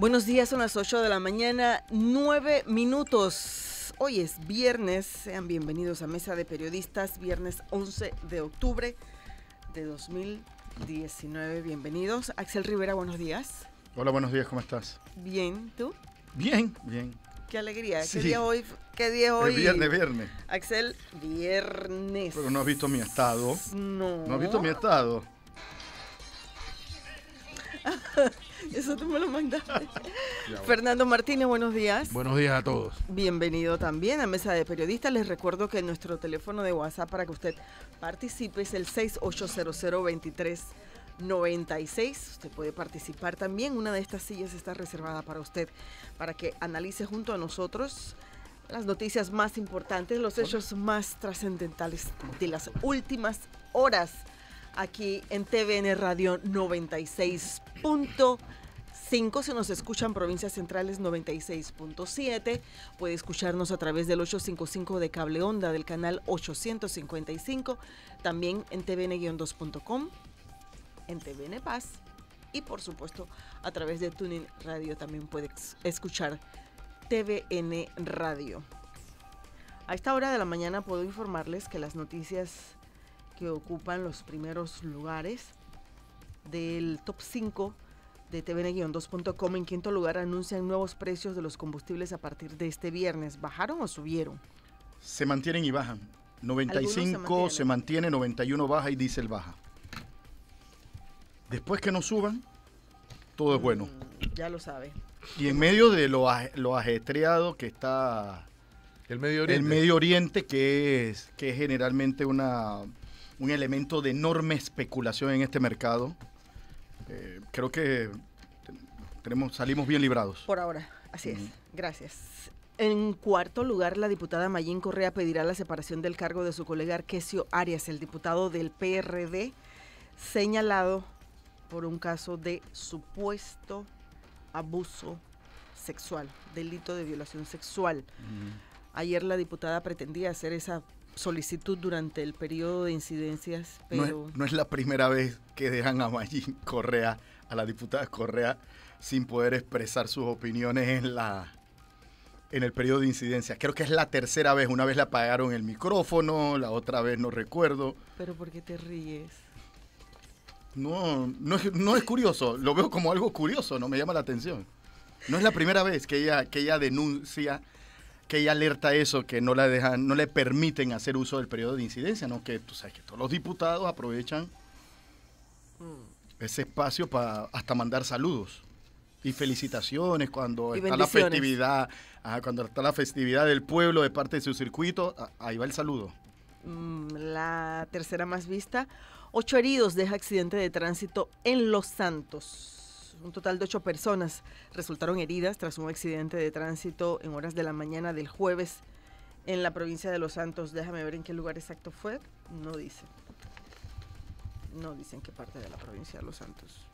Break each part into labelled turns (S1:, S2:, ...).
S1: Buenos días, son las 8 de la mañana, 9 minutos. Hoy es viernes, sean bienvenidos a Mesa de Periodistas, viernes 11 de octubre de 2019. Bienvenidos. Axel Rivera, buenos días.
S2: Hola, buenos días, ¿cómo estás?
S1: Bien, ¿tú?
S2: Bien, bien.
S1: Qué alegría.
S2: Sí.
S1: ¿Qué día hoy? ¿Qué día hoy?
S2: Es viernes, viernes.
S1: Axel, viernes.
S2: Pero no has visto mi estado.
S1: No.
S2: No has visto mi estado.
S1: Eso tú me lo mandaste.
S2: Bueno.
S1: Fernando Martínez, buenos días.
S3: Buenos días a todos.
S1: Bienvenido también a Mesa de Periodistas. Les recuerdo que nuestro teléfono de WhatsApp para que usted participe es el 68002396. Usted puede participar también. Una de estas sillas está reservada para usted, para que analice junto a nosotros las noticias más importantes, los hechos más trascendentales de las últimas horas aquí en TVN Radio 96.5. Si nos escuchan provincias centrales 96.7, puede escucharnos a través del 855 de cable onda del canal 855, también en tvn-2.com, en TVN Paz y por supuesto a través de Tuning Radio también puede ex- escuchar TVN Radio. A esta hora de la mañana puedo informarles que las noticias que ocupan los primeros lugares del top 5 de tvn-2.com. En quinto lugar anuncian nuevos precios de los combustibles a partir de este viernes. ¿Bajaron o subieron?
S2: Se mantienen y bajan. 95
S1: mantienen.
S2: se mantiene, 91 baja y diésel baja. Después que no suban, todo es bueno.
S1: Mm, Ya lo sabe.
S2: Y en medio de lo, lo ajetreado que está
S3: El Medio Oriente.
S2: el Medio Oriente, que es, que es generalmente una, un elemento de enorme especulación en este mercado, eh, creo que te- tenemos, salimos bien librados.
S1: Por ahora, así es. Gracias. En cuarto lugar, la diputada Mayín Correa pedirá la separación del cargo de su colega Arquesio Arias, el diputado del PRD, señalado por un caso de supuesto abuso sexual, delito de violación sexual. Ayer la diputada pretendía hacer esa solicitud durante el periodo de incidencias,
S2: No
S1: pero
S2: es, no es la primera vez que dejan a Mayín Correa, a la diputada Correa, sin poder expresar sus opiniones en la en el periodo de incidencia. Creo que es la tercera vez. Una vez le apagaron el micrófono, la otra vez no recuerdo.
S1: pero ¿por qué te ríes?
S2: No, no es, no es curioso. Lo veo como algo curioso, no me llama la atención. No es la primera vez que ella, que ella denuncia, que ella alerta eso, que no la dejan, no le permiten hacer uso del periodo de incidencia, ¿no? Que tú sabes que todos los diputados aprovechan
S1: Mm.
S2: ese espacio para hasta mandar saludos y felicitaciones cuando
S1: Y
S2: está la festividad, ajá, cuando está la festividad del pueblo de parte de su circuito, ahí va el saludo.
S1: Mm, La tercera más vista, ocho heridos deja accidente de tránsito en Los Santos. Un total de ocho personas resultaron heridas tras un accidente de tránsito en horas de la mañana del jueves en la provincia de Los Santos. Déjame ver en qué lugar exacto fue. No dice. No dice en qué parte de la provincia de Los Santos.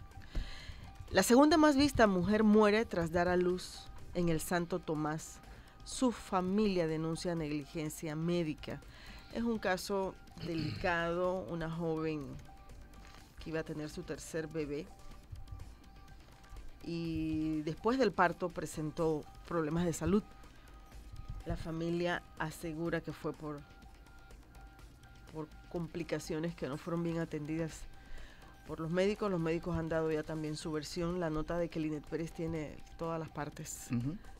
S1: La segunda más vista, mujer muere tras dar a luz en el Santo Tomás. Su familia denuncia negligencia médica. Es un caso delicado, una joven que iba a tener su tercer bebé y después del parto presentó problemas de salud. La familia asegura que fue por, por complicaciones que no fueron bien atendidas por los médicos. Los médicos han dado ya también su versión. La nota de que Linet Pérez tiene todas las partes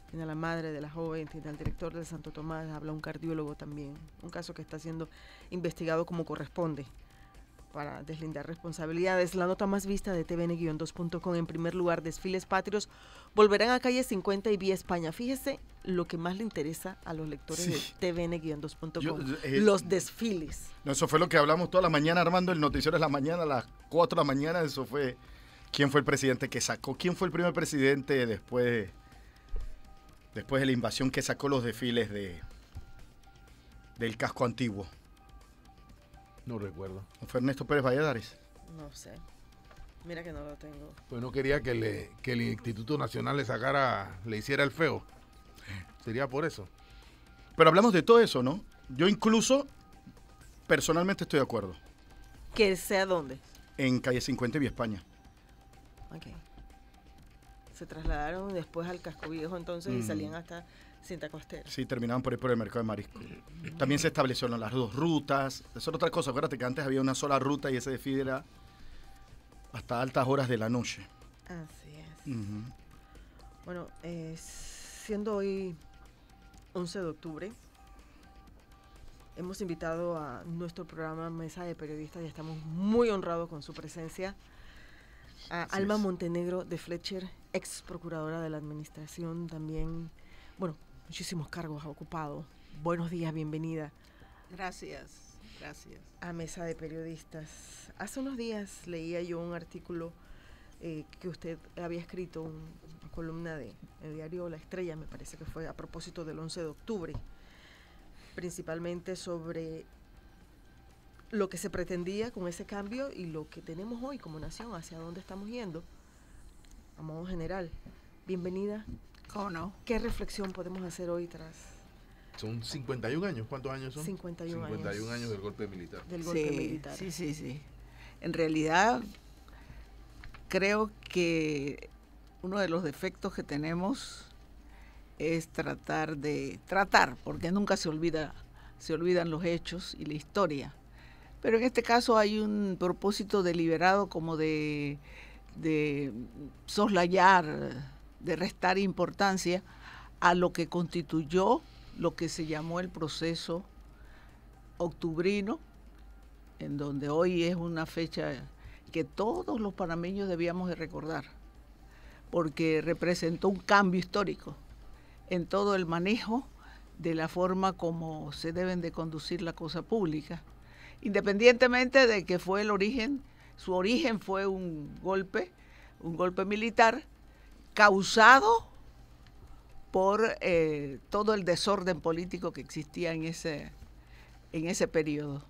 S1: tiene a la madre de la joven, tiene al director del Santo Tomás, habla un cardiólogo también, un caso que está siendo investigado como corresponde para deslindar responsabilidades. La nota más vista de tvn-2.com en primer lugar, desfiles patrios volverán a calle 50 y vía España. Fíjese lo que más le interesa a los lectores
S2: Sí.
S1: de tvn-2.com,
S2: Yo, eh,
S1: los desfiles.
S2: No, Eso fue lo que hablamos toda la mañana, Armando, el noticiero de la mañana, a las 4 de la mañana, eso fue quién fue el presidente que sacó, quién fue el primer presidente después, después de la invasión que sacó los desfiles de del casco antiguo.
S3: No recuerdo.
S2: Fue Ernesto Pérez Valladares.
S1: No sé. Mira que no lo tengo.
S3: Pues no quería que, le, que el Instituto Nacional le sacara, le hiciera el feo. Sería por eso.
S2: Pero hablamos de todo eso, ¿no? Yo incluso, personalmente estoy de acuerdo.
S1: Que sea dónde.
S2: En calle 50 y Vía España.
S1: Ok. Se trasladaron después al casco viejo entonces y
S2: Mm.
S1: salían hasta Cinta Costera.
S2: Sí, terminaban por ir por el mercado de marisco. También se establecieron las dos rutas. Eso era otra cosa. Acuérdate que antes había una sola ruta y ese desfile era hasta altas horas de la noche.
S1: Así es. Bueno, eh, siendo hoy 11 de octubre, hemos invitado a nuestro programa Mesa de Periodistas y estamos muy honrados con su presencia a
S2: Así
S1: Alma
S2: es.
S1: Montenegro de Fletcher, ex procuradora de la administración, también, bueno, muchísimos cargos ha ocupado. Buenos días, bienvenida
S4: Gracias, gracias.
S1: a Mesa de Periodistas. Hace unos días leía yo un artículo eh, que usted había escrito, un- una columna de el diario La Estrella, me parece que fue a propósito del 11 de octubre, principalmente sobre lo que se pretendía con ese cambio y lo que tenemos hoy como nación, hacia dónde estamos yendo, a modo general. Bienvenida.
S4: ¿Cómo no?
S1: ¿Qué reflexión podemos hacer hoy tras
S3: Son 51 años. ¿Cuántos años son?
S1: 51 años.
S3: 51 años del golpe militar.
S1: del golpe
S4: sí,
S1: militar?
S4: sí, sí, sí. En realidad, creo que uno de los defectos que tenemos es tratar de tratar, porque nunca se olvida, se olvidan los hechos y la historia. Pero en este caso hay un propósito deliberado como de, de soslayar, de restar importancia a lo que constituyó lo que se llamó el proceso octubrino, en donde hoy es una fecha que todos los panameños debíamos de recordar, porque representó un cambio histórico en todo el manejo de la forma como se deben de conducir la cosa pública, independientemente de que fue el origen, su origen fue un golpe, un golpe militar causado por eh, todo el desorden político que existía en ese, en ese periodo.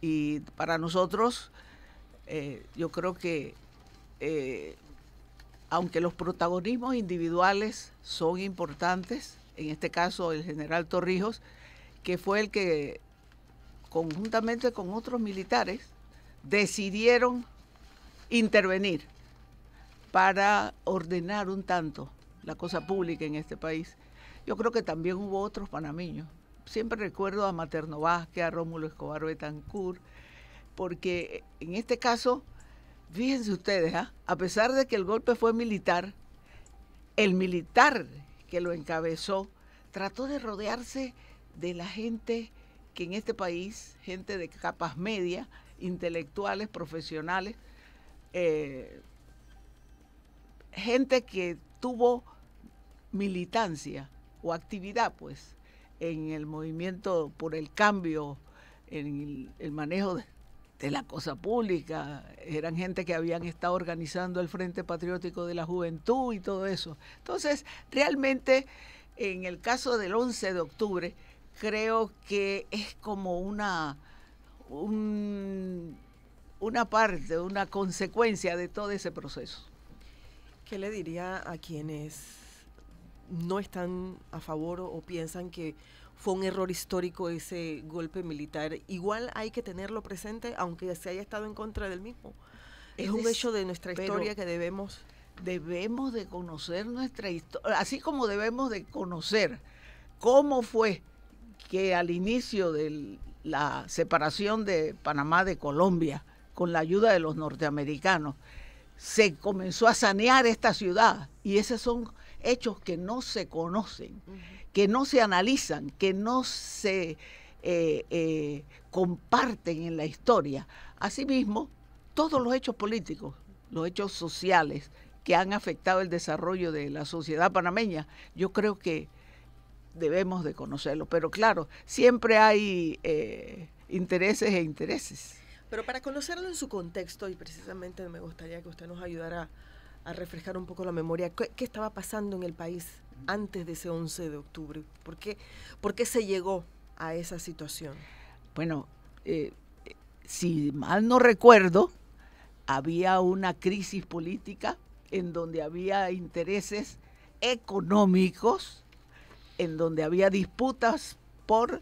S4: Y para nosotros, eh, yo creo que eh, aunque los protagonismos individuales son importantes, en este caso el general Torrijos, que fue el que conjuntamente con otros militares decidieron intervenir para ordenar un tanto la cosa pública en este país. Yo creo que también hubo otros panameños. Siempre recuerdo a Materno Vázquez, a Rómulo Escobar Betancourt, porque en este caso, fíjense ustedes, ¿ah? a pesar de que el golpe fue militar, el militar que lo encabezó trató de rodearse de la gente que en este país, gente de capas medias, intelectuales, profesionales, eh, gente que tuvo militancia o actividad, pues, en el movimiento por el cambio, en el, manejo de, la cosa pública. Eran gente que habían estado organizando el Frente Patriótico de la Juventud y todo eso. Entonces, realmente, en el caso del 11 de octubre, creo que es como una, un, una parte, una consecuencia de todo ese proceso.
S1: ¿Qué le diría a quienes no están a favor o, o, piensan que fue un error histórico ese golpe militar? Igual hay que tenerlo presente, aunque se haya estado en contra del mismo. Es, es un hecho de nuestra historia que debemos...
S4: Debemos de conocer nuestra historia, así como debemos de conocer cómo fue que al inicio de la separación de Panamá de Colombia, con la ayuda de los norteamericanos, se comenzó a sanear esta ciudad. Y esos son hechos que no se conocen, uh -huh. que no se analizan, que no se eh, eh, comparten en la historia. Asimismo, todos los hechos políticos, los hechos sociales que han afectado el desarrollo de la sociedad panameña, yo creo que debemos de conocerlo. Pero claro, siempre hay eh, intereses e intereses.
S1: Pero para conocerlo en su contexto, y precisamente me gustaría que usted nos ayudara a refrescar un poco la memoria, ¿qué, estaba pasando en el país antes de ese 11 de octubre? ¿Por qué, por qué se llegó a esa situación?
S4: Bueno, eh, si mal no recuerdo, había una crisis política en donde había intereses económicos, en donde había disputas por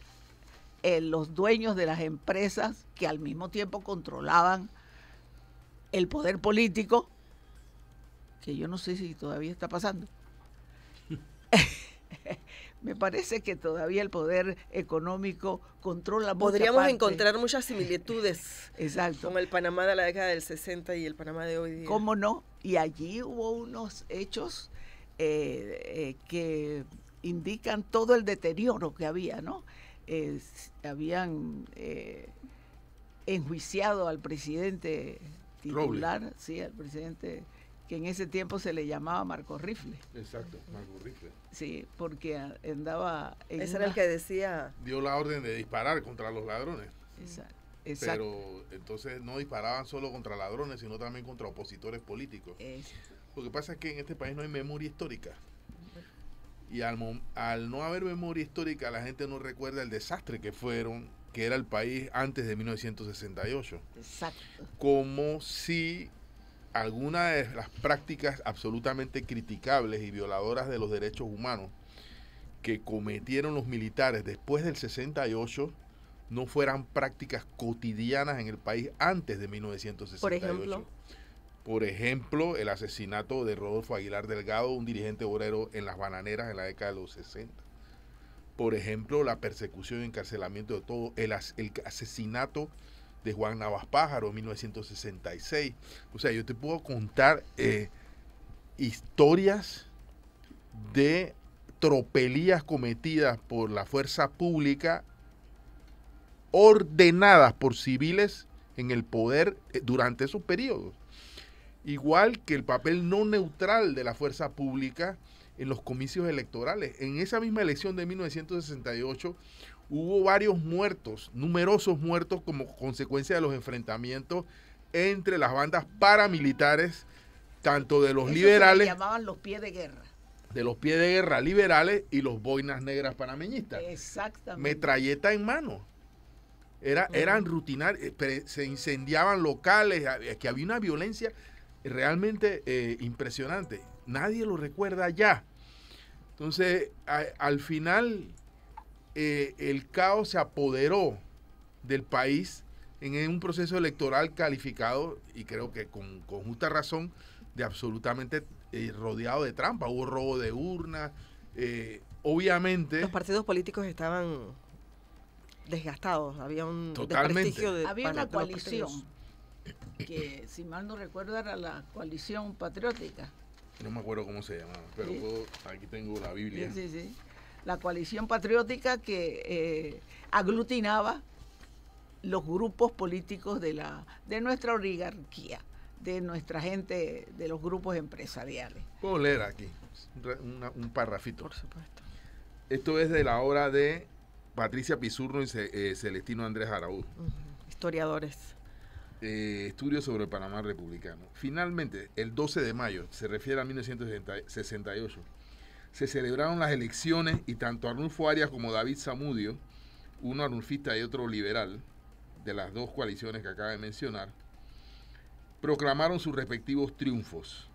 S4: eh, los dueños de las empresas que al mismo tiempo controlaban el poder político, que yo no sé si todavía está pasando. Me parece que todavía el poder económico controla
S1: Podríamos encontrar muchas similitudes
S4: Exacto.
S1: con el Panamá de la década del 60 y el Panamá de hoy día.
S4: ¿Cómo no? Y allí hubo unos hechos eh, eh, que indican todo el deterioro que había, ¿no? Eh, habían eh, enjuiciado al presidente titular, sí, al presidente que en ese tiempo se le llamaba Marco Rifle,
S3: Exacto, Marco Rifle.
S4: sí, porque andaba en
S1: Ese era el que decía,
S3: Dio la orden de disparar contra los ladrones.
S4: Exacto. exacto.
S3: Pero entonces no disparaban solo contra ladrones, sino también contra opositores políticos. Lo que pasa es que en este país no hay memoria histórica. Y al, al no haber memoria histórica, la gente no recuerda el desastre que fueron, que era el país antes de 1968.
S4: exacto.
S3: Como si alguna de las prácticas absolutamente criticables y violadoras de los derechos humanos que cometieron los militares después del 68 no fueran prácticas cotidianas en el país antes de 1968.
S1: Por ejemplo.
S3: Por ejemplo, el asesinato de Rodolfo Aguilar Delgado, un dirigente obrero en las bananeras en la década de los 60. Por ejemplo, la persecución y encarcelamiento de todo, el, as- el asesinato de Juan Navas Pájaro en 1966. O sea, yo te puedo contar eh, historias de tropelías cometidas por la fuerza pública ordenadas por civiles en el poder eh, durante esos periodos. Igual que el papel no neutral de la fuerza pública en los comicios electorales. En esa misma elección de 1968 hubo varios muertos, numerosos muertos como consecuencia de los enfrentamientos entre las bandas paramilitares, tanto de los
S4: Eso se le
S3: liberales,
S4: llamaban los pies de guerra.
S3: de los pies de guerra liberales y los boinas negras panameñistas
S4: Exactamente.
S3: metralleta en mano. Era, eran rutinarios, se incendiaban locales, que había una violencia realmente eh, impresionante. Nadie lo recuerda ya. Entonces, a- al final, eh, el caos se apoderó del país en un proceso electoral calificado, y creo que con, con justa razón, de absolutamente eh, rodeado de trampa. Hubo robo de urnas. eh, obviamente...
S1: los partidos políticos estaban desgastados, había un
S3: Totalmente.
S1: desprestigio de
S4: Había una coalición. Que, si mal no recuerdo, era la coalición patriótica.
S3: No me acuerdo cómo se llamaba, pero
S4: Sí.
S3: puedo- aquí tengo la Biblia.
S4: Sí, sí, sí. La coalición patriótica que eh, aglutinaba los grupos políticos de, la, de nuestra oligarquía, de nuestra gente, de los grupos empresariales.
S3: Puedo leer aquí un re- una- un parrafito.
S1: Por supuesto.
S3: Esto es de la obra de Patricia Pizurro y eh, Celestino Andrés Araúz.
S1: Historiadores.
S3: Eh, estudio sobre el Panamá republicano. Finalmente, el 12 de mayo, se refiere a 1968, se celebraron las elecciones y tanto Arnulfo Arias como David Zamudio, uno arnulfista y otro liberal, de las dos coaliciones que acaba de mencionar, proclamaron sus respectivos triunfos.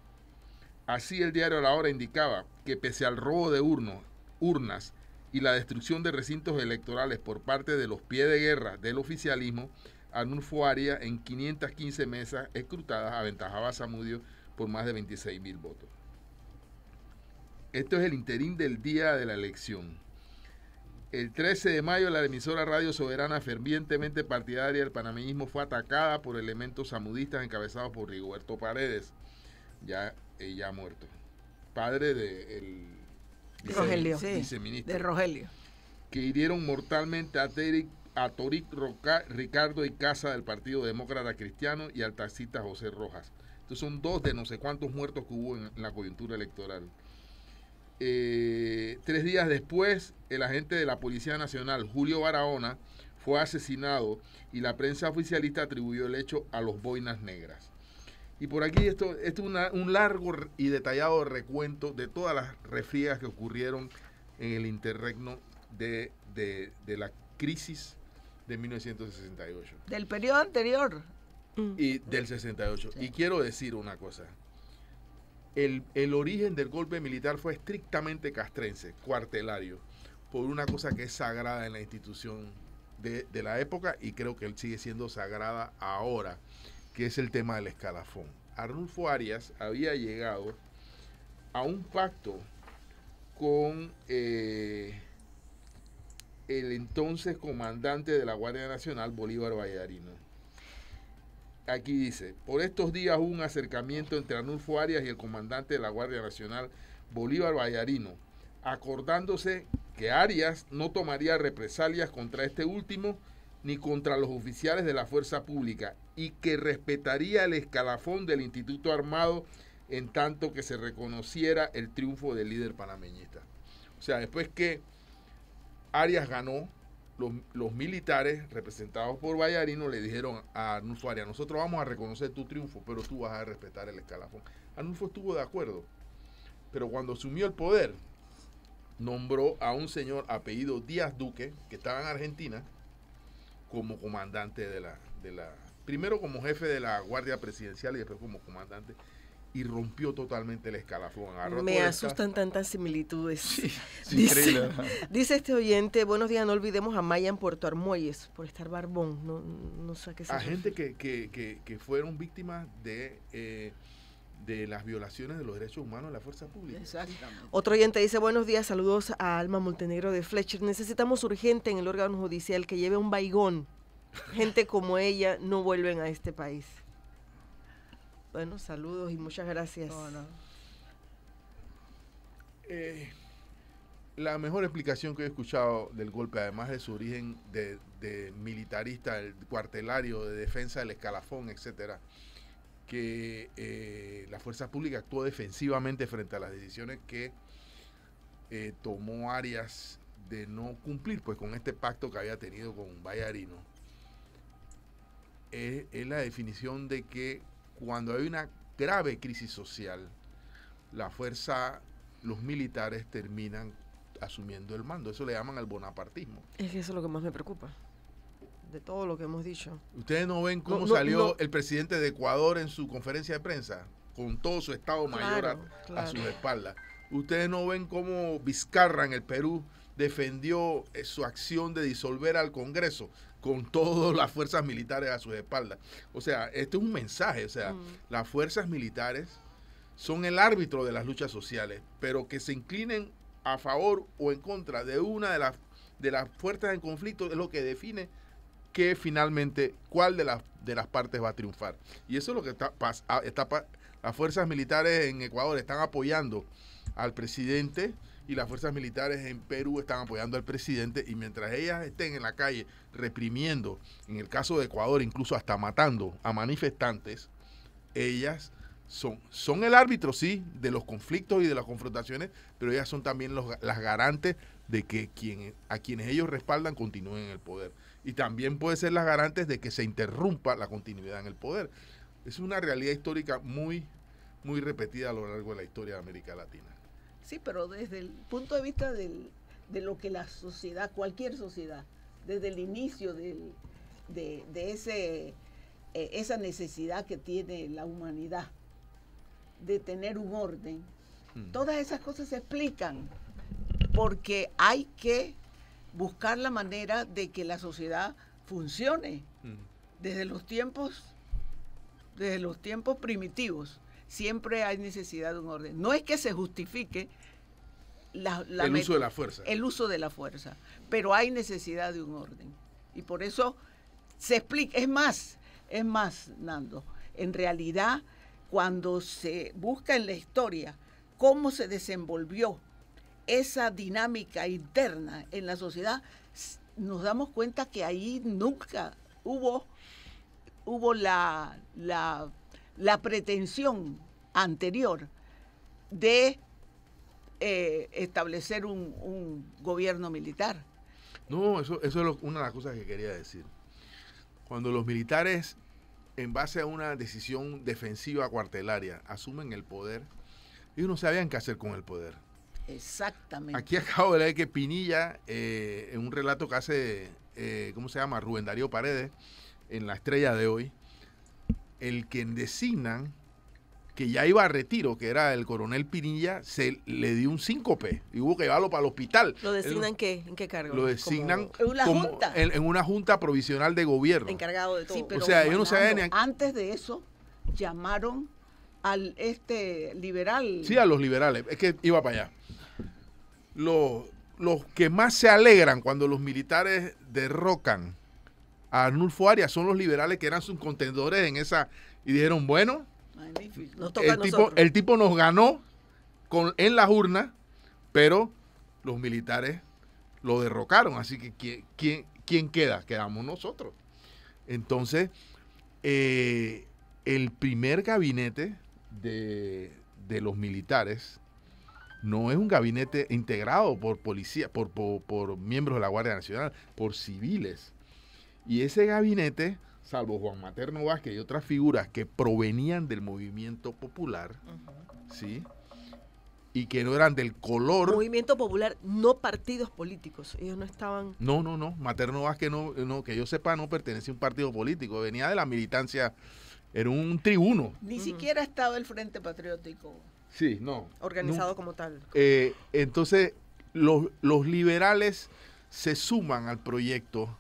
S3: Así el diario La Hora indicaba que pese al robo de urnas y la destrucción de recintos electorales por parte de los pies de guerra del oficialismo, Arnulfo Arias en 515 mesas escrutadas aventajaba a Zamudio por más de 26 mil votos. Esto es el interín del día de la elección. El 13 de mayo la emisora Radio Soberana fervientemente partidaria del panameñismo fue atacada por elementos samudistas encabezados por Rigoberto Paredes, ya, ya muerto, padre del
S1: Rogelio.
S4: Sí,
S3: viceministro
S4: de Rogelio.
S3: que hirieron mortalmente a, Teric- a Toric Roca- Ricardo y Casa del Partido Demócrata Cristiano y al taxista José Rojas. Estos son dos de no sé cuántos muertos que hubo en, la coyuntura electoral. Eh, tres días después, el agente de la Policía Nacional, Julio Barahona, fue asesinado y la prensa oficialista atribuyó el hecho a los boinas negras. Y por aquí esto, es un largo y detallado recuento de todas las refriegas que ocurrieron en el interregno de, de- de la crisis de 1968
S4: Del periodo anterior.
S1: Mm.
S3: y del 68.
S4: Sí.
S3: Y quiero decir una cosa. El, el origen del golpe militar fue estrictamente castrense, cuartelario, por una cosa que es sagrada en la institución de, de la época y creo que él sigue siendo sagrada ahora, que es el tema del escalafón. Arnulfo Arias había llegado a un pacto con eh, el entonces comandante de la Guardia Nacional, Bolívar Vallarino. Aquí dice, por estos días hubo un acercamiento entre Arnulfo Arias y el comandante de la Guardia Nacional, Bolívar Vallarino, acordándose que Arias no tomaría represalias contra este último ni contra los oficiales de la fuerza pública y que respetaría el escalafón del Instituto Armado en tanto que se reconociera el triunfo del líder panameñista. O sea, después que Arias ganó, los, militares representados por Vallarino le dijeron a Arnulfo Arias, nosotros vamos a reconocer tu triunfo, pero tú vas a respetar el escalafón. Arnulfo estuvo de acuerdo, pero cuando asumió el poder, nombró a un señor apellido Díaz Duque, que estaba en Argentina, como comandante de la, de la, primero como jefe de la Guardia Presidencial y después como comandante, y rompió totalmente el escalafón.
S1: Me asustan tantas similitudes. dice, dice, este oyente, buenos días, no olvidemos a Maya en Puerto Armuelles por estar barbón. No, no sé qué
S3: A gente que, que, que, que, fueron víctimas de... Eh, de las violaciones de los derechos humanos en la fuerza pública.
S1: Exactamente. Otro oyente dice, buenos días, saludos a Alma Montenegro de Fletcher. Necesitamos urgente en el órgano judicial que lleve un baigón. Gente como ella no vuelven a este país. Bueno, saludos y muchas gracias.
S3: Eh, la mejor explicación que he escuchado del golpe, además de su origen de, de militarista, el cuartelario, de defensa del escalafón, etcétera, que eh, la fuerza pública actuó defensivamente frente a las decisiones que eh, tomó Arias de no cumplir pues con este pacto que había tenido con Vallarino. Es, es la definición de que cuando hay una grave crisis social, la fuerza, los militares terminan asumiendo el mando. Eso le llaman al bonapartismo.
S1: Es que eso es lo que más me preocupa de todo lo que hemos dicho.
S3: Ustedes no ven cómo salió el presidente de Ecuador en su conferencia de prensa, con todo su Estado Mayor a, sus espaldas. Ustedes no ven cómo Vizcarra en el Perú defendió eh, su acción de disolver al Congreso con todas las fuerzas militares a sus espaldas. O sea, este es un mensaje, o sea, mm. las fuerzas militares son el árbitro de las luchas sociales, pero que se inclinen a favor o en contra de una de las de las fuerzas en conflicto es lo que define que finalmente cuál de las, de las partes va a triunfar. Y eso es lo que está, ah, está las fuerzas militares en Ecuador están apoyando al presidente y las fuerzas militares en Perú están apoyando al presidente y mientras ellas estén en la calle reprimiendo, en el caso de Ecuador incluso hasta matando a manifestantes, ellas son, son el árbitro, sí, de los conflictos y de las confrontaciones, pero ellas son también los, las garantes de que quien, a quienes ellos respaldan continúen en el poder y también puede ser las garantes de que se interrumpa la continuidad en el poder. Es una realidad histórica muy, muy repetida a lo largo de la historia de América Latina.
S4: Sí, pero desde el punto de vista del, de lo que la sociedad, cualquier sociedad, desde el inicio del, de, ese, eh, esa necesidad que tiene la humanidad de tener un orden, hmm. todas esas cosas se explican porque hay que buscar la manera de que la sociedad funcione desde los tiempos desde los tiempos primitivos siempre hay necesidad de un orden. No es que se justifique
S3: la, el uso de la fuerza.
S4: el uso de la fuerza pero hay necesidad de un orden. Y por eso se explica es más es más Nando en realidad cuando se busca en la historia cómo se desenvolvió esa dinámica interna en la sociedad, nos damos cuenta que ahí nunca hubo, hubo la, la, pretensión anterior de eh, establecer un, gobierno militar.
S3: No, eso, eso es una de las cosas que quería decir. Cuando los militares, en base a una decisión defensiva cuartelaria, asumen el poder, ellos no sabían qué hacer con el poder
S4: Exactamente.
S3: Aquí acabo de leer que Pinilla, eh, en un relato que hace, eh, ¿cómo se llama? Rubén Darío Paredes, en La Estrella de hoy, el que designan que ya iba a retiro, que era el coronel Pinilla, se le dio un síncope y hubo que llevarlo para el hospital.
S1: ¿Lo designan qué? ¿En qué cargo?
S3: Lo designan
S4: en, una junta.
S3: En, una junta provisional de gobierno.
S1: Encargado de todo.
S4: o sea, yo no sabía Antes de eso, llamaron al este liberal.
S3: Sí, a los liberales. Es que iba para allá. Los, los que más se alegran cuando los militares derrocan a Arnulfo Arias son los liberales que eran sus contendores en esa. Y dijeron, bueno.
S1: Nos toca
S3: el tipo,
S1: nosotros.
S3: el tipo nos ganó con, en las urnas, pero los militares lo derrocaron. Así que ¿quién, quién, quién queda? Quedamos nosotros. Entonces, eh, el primer gabinete de, de los militares no es un gabinete integrado por policía, por, por, por miembros de la Guardia Nacional, por civiles. Y ese gabinete, salvo Juan Materno Vázquez y otras figuras que provenían del movimiento popular, ¿sí? Y que no eran del color.
S1: Movimiento Popular, no partidos políticos. Ellos no estaban.
S3: No, no, no. Materno Vázquez, no, no, que yo sepa, no pertenecía a un partido político. Venía de la militancia, era un tribuno.
S4: Ni siquiera estaba el Frente Patriótico.
S3: Sí, no.
S1: organizado como tal.
S3: Eh, entonces, los, los liberales se suman al proyecto.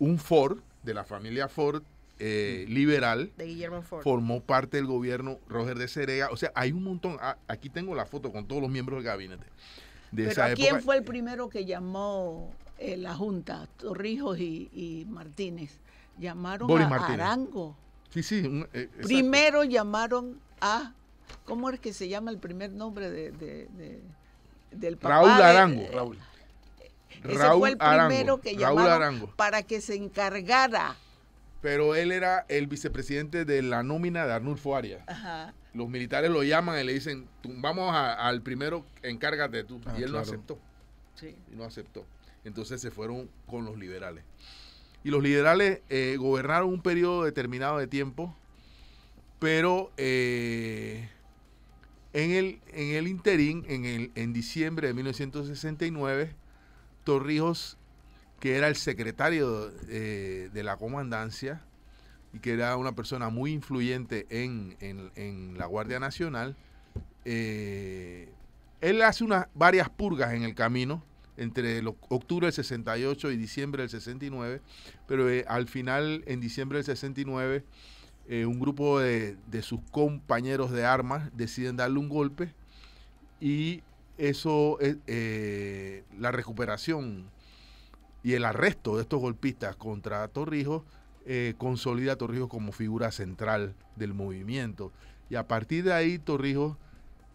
S3: Un Ford, de la familia Ford eh, liberal,
S1: De Guillermo Ford.
S3: formó parte del gobierno Roger de Cerega. O sea, hay un montón. ah, Aquí tengo la foto con todos los miembros del gabinete. De
S4: Pero
S3: esa
S4: ¿a quién
S3: época.
S4: fue el primero que llamó eh, la Junta? Torrijos y, y Martínez. Llamaron
S3: Boris
S4: a
S3: Martínez.
S4: Arango.
S3: Sí, sí. un- eh.
S4: Primero llamaron a. ¿Cómo es que se llama el primer nombre de, de- de- del papá?
S3: Raúl Arango.
S4: eh,
S3: Raúl.
S4: Ese
S3: Raúl
S4: fue el
S3: Arango,
S4: primero que
S3: Raúl
S4: llamaron
S3: Arango.
S4: para que se encargara.
S3: Pero él era el vicepresidente de la nómina de Arnulfo Arias.
S4: Ajá.
S3: Los militares lo llaman y le dicen, "Tú, vamos a- al primero, encárgate tú.
S2: Ah,
S3: y él no aceptó.
S4: Sí.
S3: y no aceptó. Entonces se fueron con los liberales. Y los liberales eh, gobernaron un periodo determinado de tiempo, pero eh, en, el, en el interín, en, el, en diciembre de 1969, Torrijos, que era el secretario eh, de la comandancia y que era una persona muy influyente en, en- la Guardia Nacional, eh, él hace unas varias purgas en el camino entre octubre del 68 y diciembre del 69, pero eh, al final, en diciembre del 69, eh, un grupo de, de sus compañeros de armas deciden darle un golpe y eso, eh, la recuperación y el arresto de estos golpistas contra Torrijos eh, consolida a Torrijos como figura central del movimiento. Y a partir de ahí Torrijos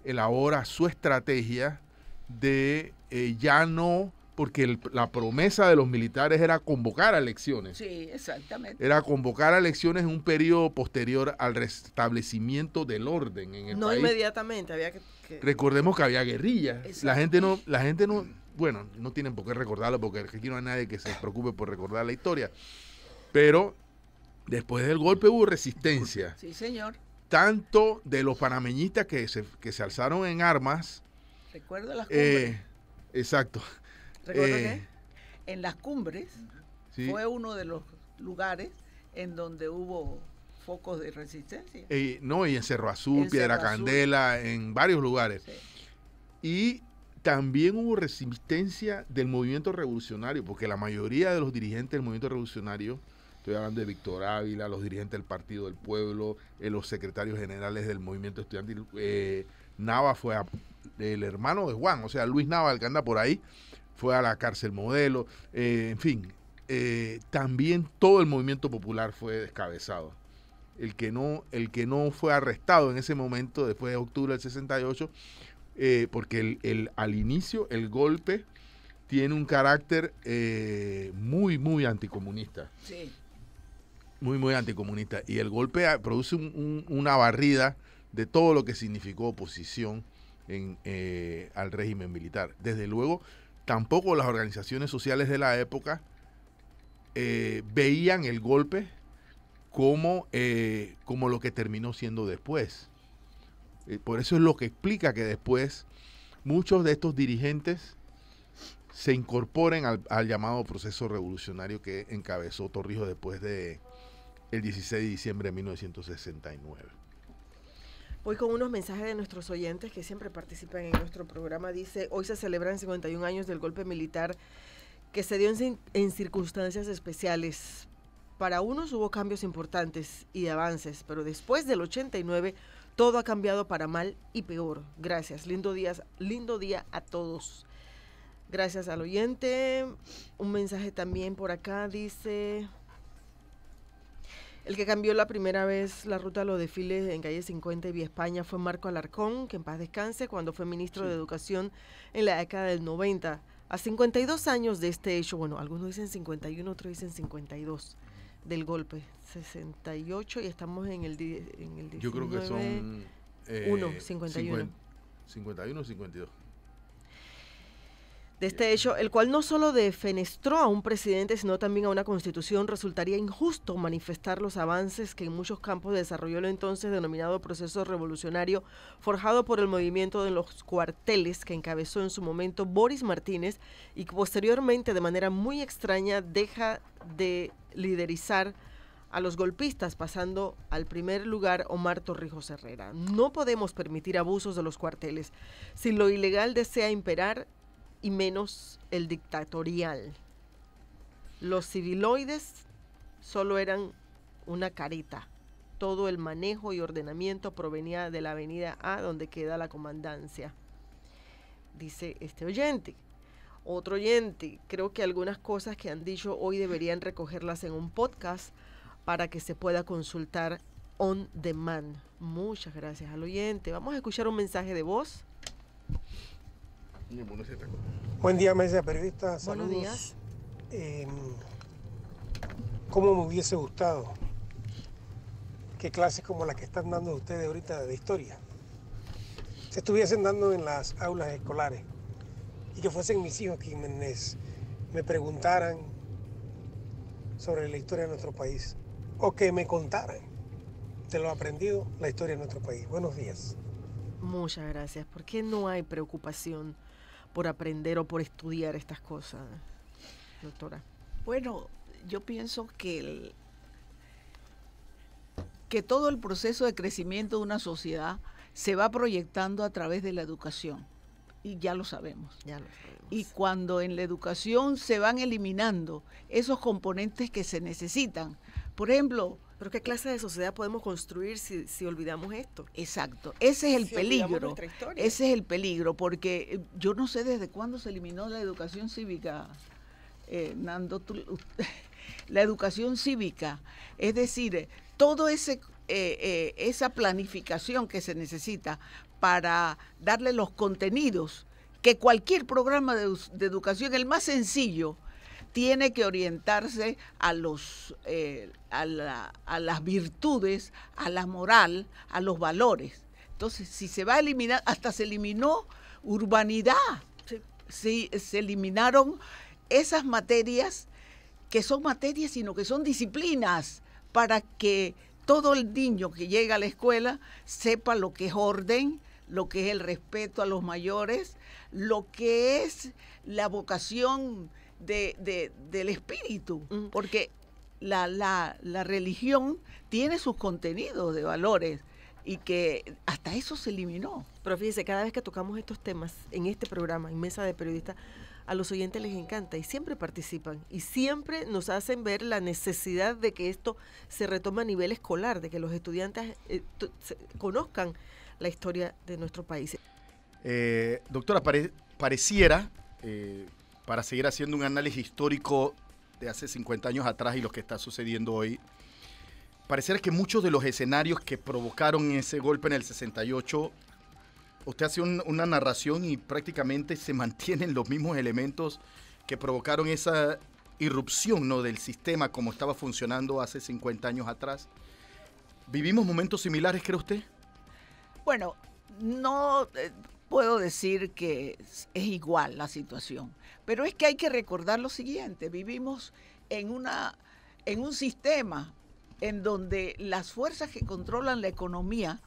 S3: elabora su estrategia de eh, ya no, porque el- la promesa de los militares era convocar a elecciones.
S4: Sí, exactamente.
S3: Era convocar a elecciones en un periodo posterior al restablecimiento del orden en el
S1: No
S3: país.
S1: inmediatamente, había que. que-
S3: Recordemos que había guerrillas. La gente no, la gente no, bueno, no tienen por qué recordarlo porque aquí no hay nadie que se preocupe por recordar la historia. Pero después del golpe hubo resistencia,
S4: Sí, señor.
S3: tanto de los panameñistas que se, que se alzaron en armas,
S4: Recuerdo las cumbres.
S3: eh, exacto.
S1: ¿Recuerda
S3: eh,
S4: en las cumbres
S3: sí,
S4: fue uno de los lugares en donde hubo focos de resistencia.
S3: eh, no, y en Cerro Azul,
S4: En
S3: Piedra
S4: Cerro Azul.
S3: Candela, en varios lugares.
S4: Sí.
S3: Y también hubo resistencia del movimiento revolucionario, porque la mayoría de los dirigentes del movimiento revolucionario, estoy hablando de Víctor Ávila, los dirigentes del Partido del Pueblo, eh, los secretarios generales del movimiento estudiantil, eh, Nava fue a- el hermano de Juan, o sea, Luis Nava, el que anda por ahí, fue a la cárcel modelo, eh, en fin, eh, también todo el movimiento popular fue descabezado. El que, no, el que no fue arrestado en ese momento, después de octubre del 68, eh, porque el, el- al inicio el golpe tiene un carácter eh, muy, muy anticomunista.
S4: Sí.
S3: Muy, muy anticomunista. Y el golpe ah, produce un- un- una barrida de todo lo que significó oposición en, al régimen militar. Desde luego, tampoco las organizaciones sociales de la época eh, veían el golpe como, eh, como lo que terminó siendo después. Eh, por eso es lo que explica que después muchos de estos dirigentes se incorporen al, al llamado proceso revolucionario que encabezó Torrijos después de el 16 de diciembre de 1969.
S1: Voy con unos mensajes de nuestros oyentes que siempre participan en nuestro programa. Dice, hoy se celebran 51 años del golpe militar que se dio en, en circunstancias especiales. Para unos hubo cambios importantes y avances, pero después del 89 Todo ha cambiado para mal y peor. Gracias. Lindo día, lindo día a todos. Gracias al oyente. Un mensaje también por acá dice... El que cambió la primera vez la ruta a los desfiles en calle 50 y Vía España fue Marco Alarcón, que en paz descanse, cuando fue ministro de Educación en la década del 90. A 52 años de este hecho, bueno, algunos dicen 51, otros dicen 52 del golpe. 68 y estamos en el, en el 19.
S3: Yo creo que son... eh,
S1: Uno, 51.
S3: 51 o 52.
S1: De este hecho, el cual no solo defenestró a un presidente, sino también a una constitución, resultaría injusto manifestar los avances que en muchos campos desarrolló el entonces denominado proceso revolucionario, forjado por el movimiento de los cuarteles que encabezó en su momento Boris Martínez y que posteriormente, de manera muy extraña, deja de liderizar a los golpistas, pasando al primer lugar Omar Torrijos Herrera. No podemos permitir abusos de los cuarteles. Si lo ilegal desea imperar, y menos el dictatorial. Los civiloides solo eran una carita. Todo el manejo y ordenamiento provenía de la avenida A donde queda la comandancia. Dice este oyente. Otro oyente, creo que algunas cosas que han dicho hoy deberían recogerlas en un podcast para que se pueda consultar on demand. Muchas gracias al oyente. Vamos a escuchar un mensaje de voz.
S3: Y bueno, ese taco.
S5: Buen día, mesa de periodistas.
S1: Buenos
S5: Saludos.
S1: días.
S5: Eh, ¿Cómo me hubiese gustado que clases como las que están dando ustedes ahorita de historia se estuviesen dando en las aulas escolares y que fuesen mis hijos quienes me preguntaran sobre la historia de nuestro país o que me contaran de lo aprendido la historia de nuestro país. Buenos días.
S1: Muchas gracias. ¿Por qué no hay preocupación por aprender o por estudiar estas cosas, doctora?
S4: Bueno, yo pienso que el- que todo el proceso de crecimiento de una sociedad se va proyectando a través de la educación y ya lo sabemos.
S1: Ya lo sabemos.
S4: Y cuando en la educación se van eliminando esos componentes que se necesitan, por ejemplo,
S1: Pero ¿qué clase de sociedad podemos construir si, si olvidamos esto?
S4: exacto, ese es el
S1: Si
S4: peligro. Ese es el peligro, porque eh, yo no sé desde cuándo se eliminó la educación cívica, eh, Nando, tú- la educación cívica, es decir, eh, todo ese eh, eh, esa planificación que se necesita para darle los contenidos que cualquier programa de educación, el más sencillo, tiene que orientarse a los eh, a, la- a las virtudes, a la moral, a los valores. Entonces, si se va a eliminar, hasta se eliminó urbanidad,
S1: Sí.
S4: Sí, se eliminaron esas materias que son materias, sino que son disciplinas para que todo el niño que llega a la escuela sepa lo que es orden, lo que es el respeto a los mayores, lo que es la vocación de- de- del espíritu, porque la, la- la religión tiene sus contenidos de valores y que hasta eso se eliminó.
S1: Pero fíjese, cada vez que tocamos estos temas en este programa, en Mesa de Periodistas, a los oyentes les encanta y siempre participan y siempre nos hacen ver la necesidad de que esto se retome a nivel escolar, de que los estudiantes eh, conozcan la historia de nuestro país.
S2: Eh, doctora, pare- pareciera, eh, para seguir haciendo un análisis histórico de hace 50 años atrás y lo que está sucediendo hoy, pareciera que muchos de los escenarios que provocaron ese golpe en el 68, usted hace un- una narración y prácticamente se mantienen los mismos elementos que provocaron esa irrupción ¿no? del sistema como estaba funcionando hace 50 años atrás. ¿Vivimos momentos similares, cree usted?
S4: Bueno, no eh, puedo decir que es es igual la situación, pero es que hay que recordar lo siguiente, vivimos en, una, en un sistema en donde las fuerzas que controlan la economía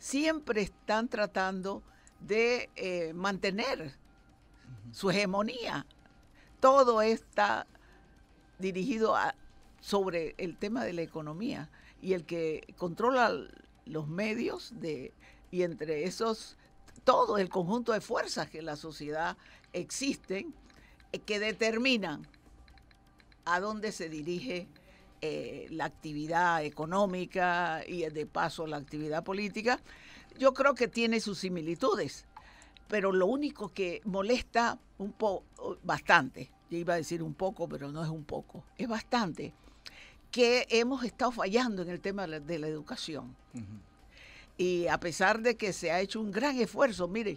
S4: siempre están tratando de eh, mantener su hegemonía. Todo está dirigido a- sobre el tema de la economía y el que controla los medios de y entre esos todo el conjunto de fuerzas que en la sociedad existen eh, que determinan a dónde se dirige eh, la actividad económica y de paso la actividad política, yo creo que tiene sus similitudes, pero lo único que molesta un poco, bastante, yo iba a decir un poco, pero no es un poco, es bastante, que hemos estado fallando en el tema de la educación. Y a pesar de que se ha hecho un gran esfuerzo, mire,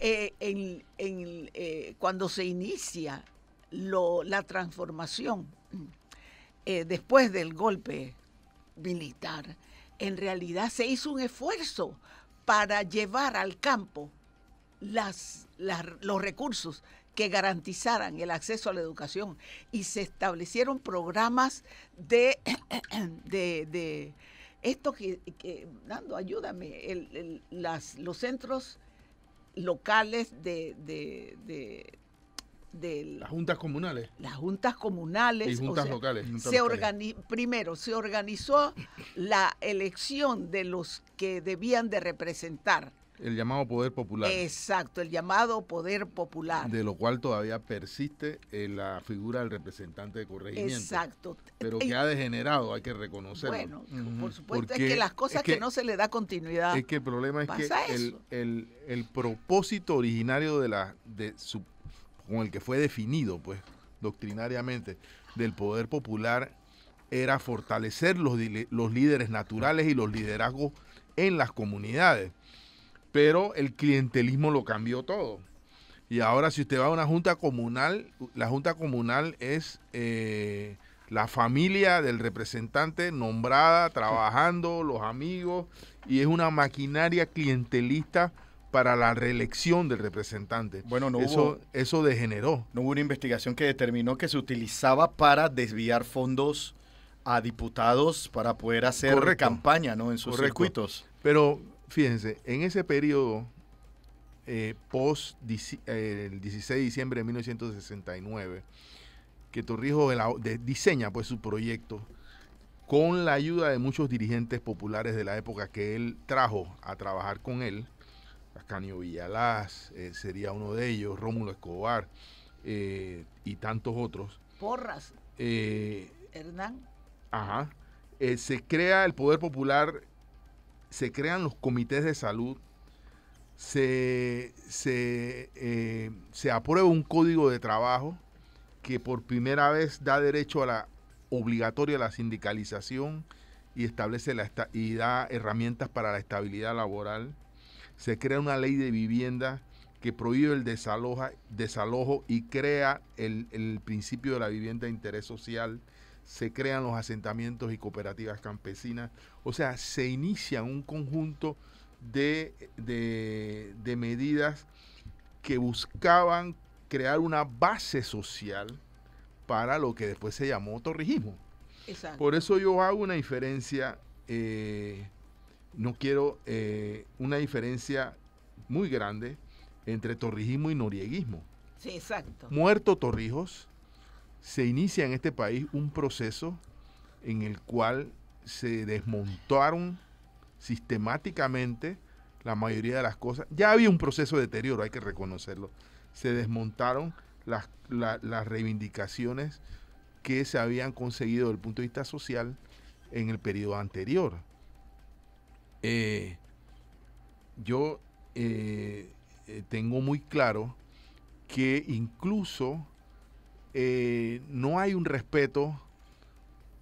S4: eh, eh, cuando se inicia la transformación eh, después del golpe militar, en realidad se hizo un esfuerzo para llevar al campo los recursos que garantizaran el acceso a la educación. Y se establecieron programas de esto que, que- Nando, ayúdame, el- el- las, los centros locales de, de, de- de
S3: Las juntas comunales
S4: las juntas comunales.
S3: y
S4: o
S3: juntas
S4: sea,
S3: locales.
S2: Juntas
S4: se
S2: locales.
S4: primero se organizó la elección de los que debían de representar.
S3: El llamado poder popular.
S4: Exacto, el llamado poder popular.
S3: De lo cual todavía persiste eh, la figura del representante de corregimiento.
S4: Exacto.
S3: Pero que ha degenerado, hay que reconocerlo.
S4: bueno, por supuesto,
S3: Porque
S4: es que las cosas
S3: es que-
S4: que, no se le da continuidad.
S3: Es que el problema es que el, el- el propósito originario de la de su, con el que fue definido, pues, doctrinariamente, del poder popular era fortalecer los, los líderes naturales y los liderazgos en las comunidades. Pero el clientelismo lo cambió todo. Y ahora si usted va a una junta comunal, la junta comunal es eh, la familia del representante nombrada, trabajando, los amigos, y es una maquinaria clientelista para la reelección del representante.
S2: Bueno, no
S3: eso,
S2: hubo,
S3: eso degeneró.
S2: no hubo una investigación que determinó que se utilizaba para desviar fondos a diputados para poder hacer
S3: Correcto.
S2: campaña ¿no? en sus
S3: Correcto.
S2: circuitos.
S3: Pero fíjense, en ese periodo, eh, post eh, el 16 de diciembre de 1969, que Torrijos elabo- de- diseña pues su proyecto con la ayuda de muchos dirigentes populares de la época que él trajo a trabajar con él, Ascanio Villalaz eh, sería uno de ellos, Rómulo Escobar eh, y tantos otros.
S4: Porras, Hernán.
S3: Ajá. Se crea el poder popular, se crean los comités de salud, se, se, eh, se aprueba un código de trabajo que por primera vez da derecho a la obligatoria a la sindicalización y establece la y da herramientas para la estabilidad laboral. Se crea una ley de vivienda que prohíbe el desaloja, desalojo y crea el, el principio de la vivienda de interés social se crean los asentamientos y cooperativas campesinas. O sea, se inicia un conjunto de, de- de medidas que buscaban crear una base social para lo que después se llamó torrijismo.
S4: Exacto.
S3: Por eso yo hago una diferencia, eh, no quiero eh, una diferencia muy grande entre torrijismo y norieguismo.
S4: Sí, exacto.
S3: Muerto Torrijos, se inicia en este país un proceso en el cual se desmontaron sistemáticamente la mayoría de las cosas. Ya había un proceso de deterioro, hay que reconocerlo. Se desmontaron las, la- las reivindicaciones que se habían conseguido desde el punto de vista social en el periodo anterior. Eh, yo eh, eh, tengo muy claro que incluso eh, no hay un respeto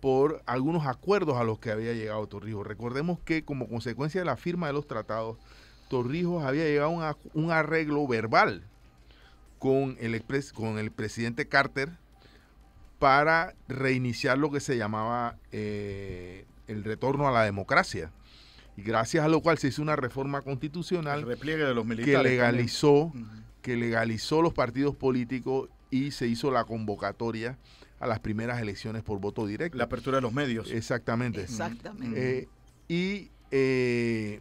S3: por algunos acuerdos a los que había llegado Torrijos. Recordemos que como consecuencia de la firma de los tratados, Torrijos había llegado a un, arreglo verbal con el, expres- con el presidente Carter para reiniciar lo que se llamaba eh, el retorno a la democracia. Y gracias a lo cual se hizo una reforma
S2: El
S3: constitucional
S2: repliegue de los
S3: que
S2: militares.
S3: legalizó que legalizó los partidos políticos y se hizo la convocatoria a las primeras elecciones por voto directo.
S2: La apertura de los medios.
S3: Exactamente.
S4: Exactamente.
S3: Eh, y, eh,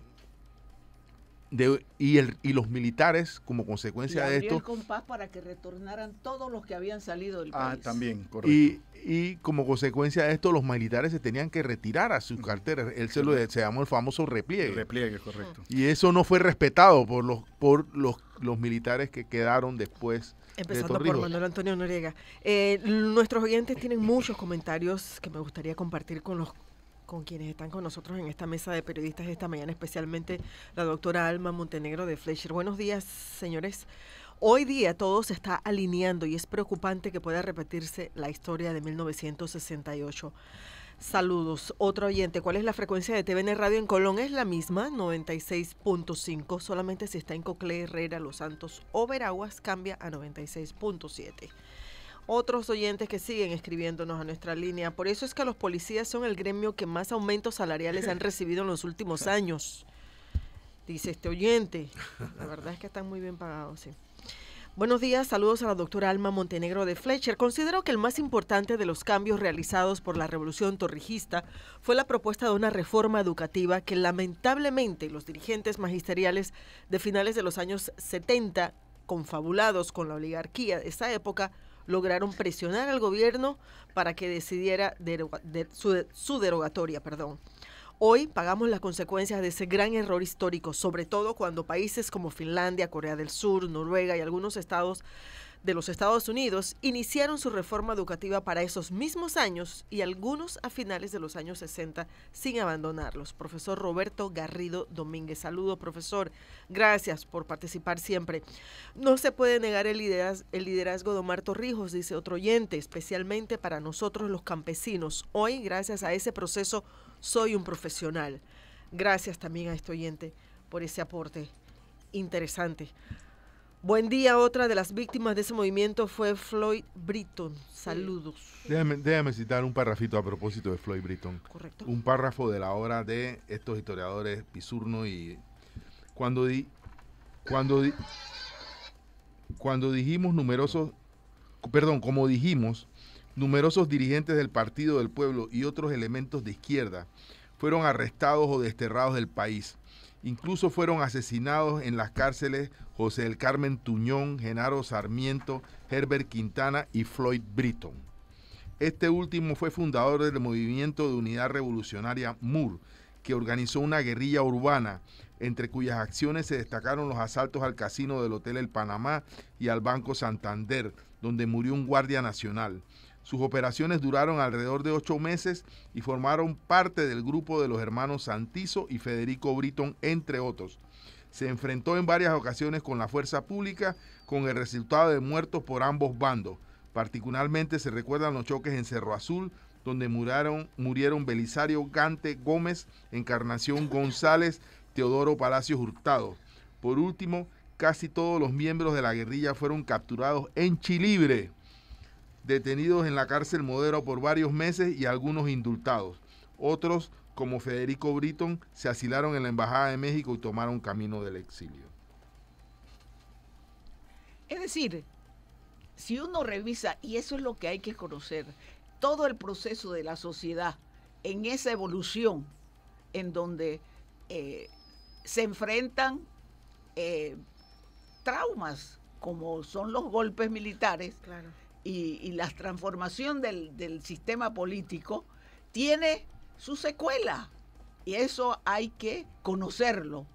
S3: de- y, el- y los militares, como
S4: Y
S3: consecuencia de
S4: abrió el
S3: esto,
S4: compás para que retornaran todos los que habían salido del
S2: Ah,
S4: país.
S2: también, correcto.
S3: y, y como consecuencia de esto, los militares se tenían que retirar a sus carteras. Él se, lo, se llamó el famoso
S2: El
S3: repliegue.
S2: repliegue, correcto.
S3: y eso no fue respetado por los, por los, los militares que quedaron después
S1: Empezando por. Manuel Antonio Noriega. Eh, nuestros oyentes tienen muchos comentarios que me gustaría compartir con los con quienes están con nosotros en esta mesa de periodistas esta mañana, especialmente la doctora Alma Montenegro de Fleischer. Buenos días, señores. Hoy día todo se está alineando y es preocupante que pueda repetirse la historia de 1968. Saludos. Otro oyente, ¿cuál es la frecuencia de TVN Radio en Colón? Es la misma, 96.5. Solamente si está en Cocle, Herrera, Los Santos o Veraguas, cambia a 96.7 otros oyentes que siguen escribiéndonos a nuestra línea. Por eso es que los policías son el gremio que más aumentos salariales han recibido en los últimos años. Dice este oyente. La verdad es que están muy bien pagados, sí. Buenos días, saludos a la doctora Alma Montenegro de Fletcher. Considero que el más importante de los cambios realizados por la revolución torrijista fue la propuesta de una reforma educativa que lamentablemente los dirigentes magisteriales de finales de los años 70, confabulados con la oligarquía de esa época, lograron presionar al gobierno para que decidiera su, su derogatoria. Perdón. Hoy pagamos las consecuencias de ese gran error histórico, sobre todo cuando países como Finlandia, Corea del Sur, Noruega y algunos estados de los Estados Unidos iniciaron su reforma educativa para esos mismos años y algunos a finales de los años 60 sin abandonarlos. Profesor Roberto Garrido Domínguez. Saludo, profesor. Gracias por participar siempre. No se puede negar el liderazgo, de Omar Torrijos, dice otro oyente, especialmente para nosotros los campesinos. Hoy, gracias a ese proceso, soy un profesional. Gracias también a este oyente por ese aporte interesante. Buen día, otra de las víctimas de ese movimiento fue Floyd Britton. Saludos.
S3: Déjame, citar un párrafito a propósito de Floyd Britton.
S1: Correcto.
S3: Un párrafo de la obra de estos historiadores Pisurno y cuando di, cuando di, cuando dijimos numerosos, perdón, como dijimos, numerosos dirigentes del Partido del Pueblo y otros elementos de izquierda fueron arrestados o desterrados del país Incluso fueron asesinados en las cárceles José del Carmen Tuñón, Genaro Sarmiento, Herbert Quintana y Floyd Britton. Este último fue fundador del movimiento de unidad revolucionaria MUR, que organizó una guerrilla urbana, entre cuyas acciones se destacaron los asaltos al casino del Hotel El Panamá y al Banco Santander, donde murió un guardia nacional. Sus operaciones duraron alrededor de ocho meses y formaron parte del grupo de los hermanos Santizo y Federico Britton, entre otros. Se enfrentó en varias ocasiones con la fuerza pública, con el resultado de muertos por ambos bandos. Particularmente se recuerdan los choques en Cerro Azul, donde murieron, murieron Belisario Gante Gómez, Encarnación González, Teodoro Palacios Hurtado. Por último, casi todos los miembros de la guerrilla fueron capturados en Chilibre detenidos en la cárcel Modero por varios meses y algunos indultados. Otros, como Federico Britton, se asilaron en la Embajada de México y tomaron camino del exilio.
S4: Es decir, si uno revisa, y eso es lo que hay que conocer, todo el proceso de la sociedad en esa evolución en donde eh, se enfrentan eh, traumas como son los golpes militares, claro y, la transformación del, sistema político tiene su secuela. Y eso hay que conocerlo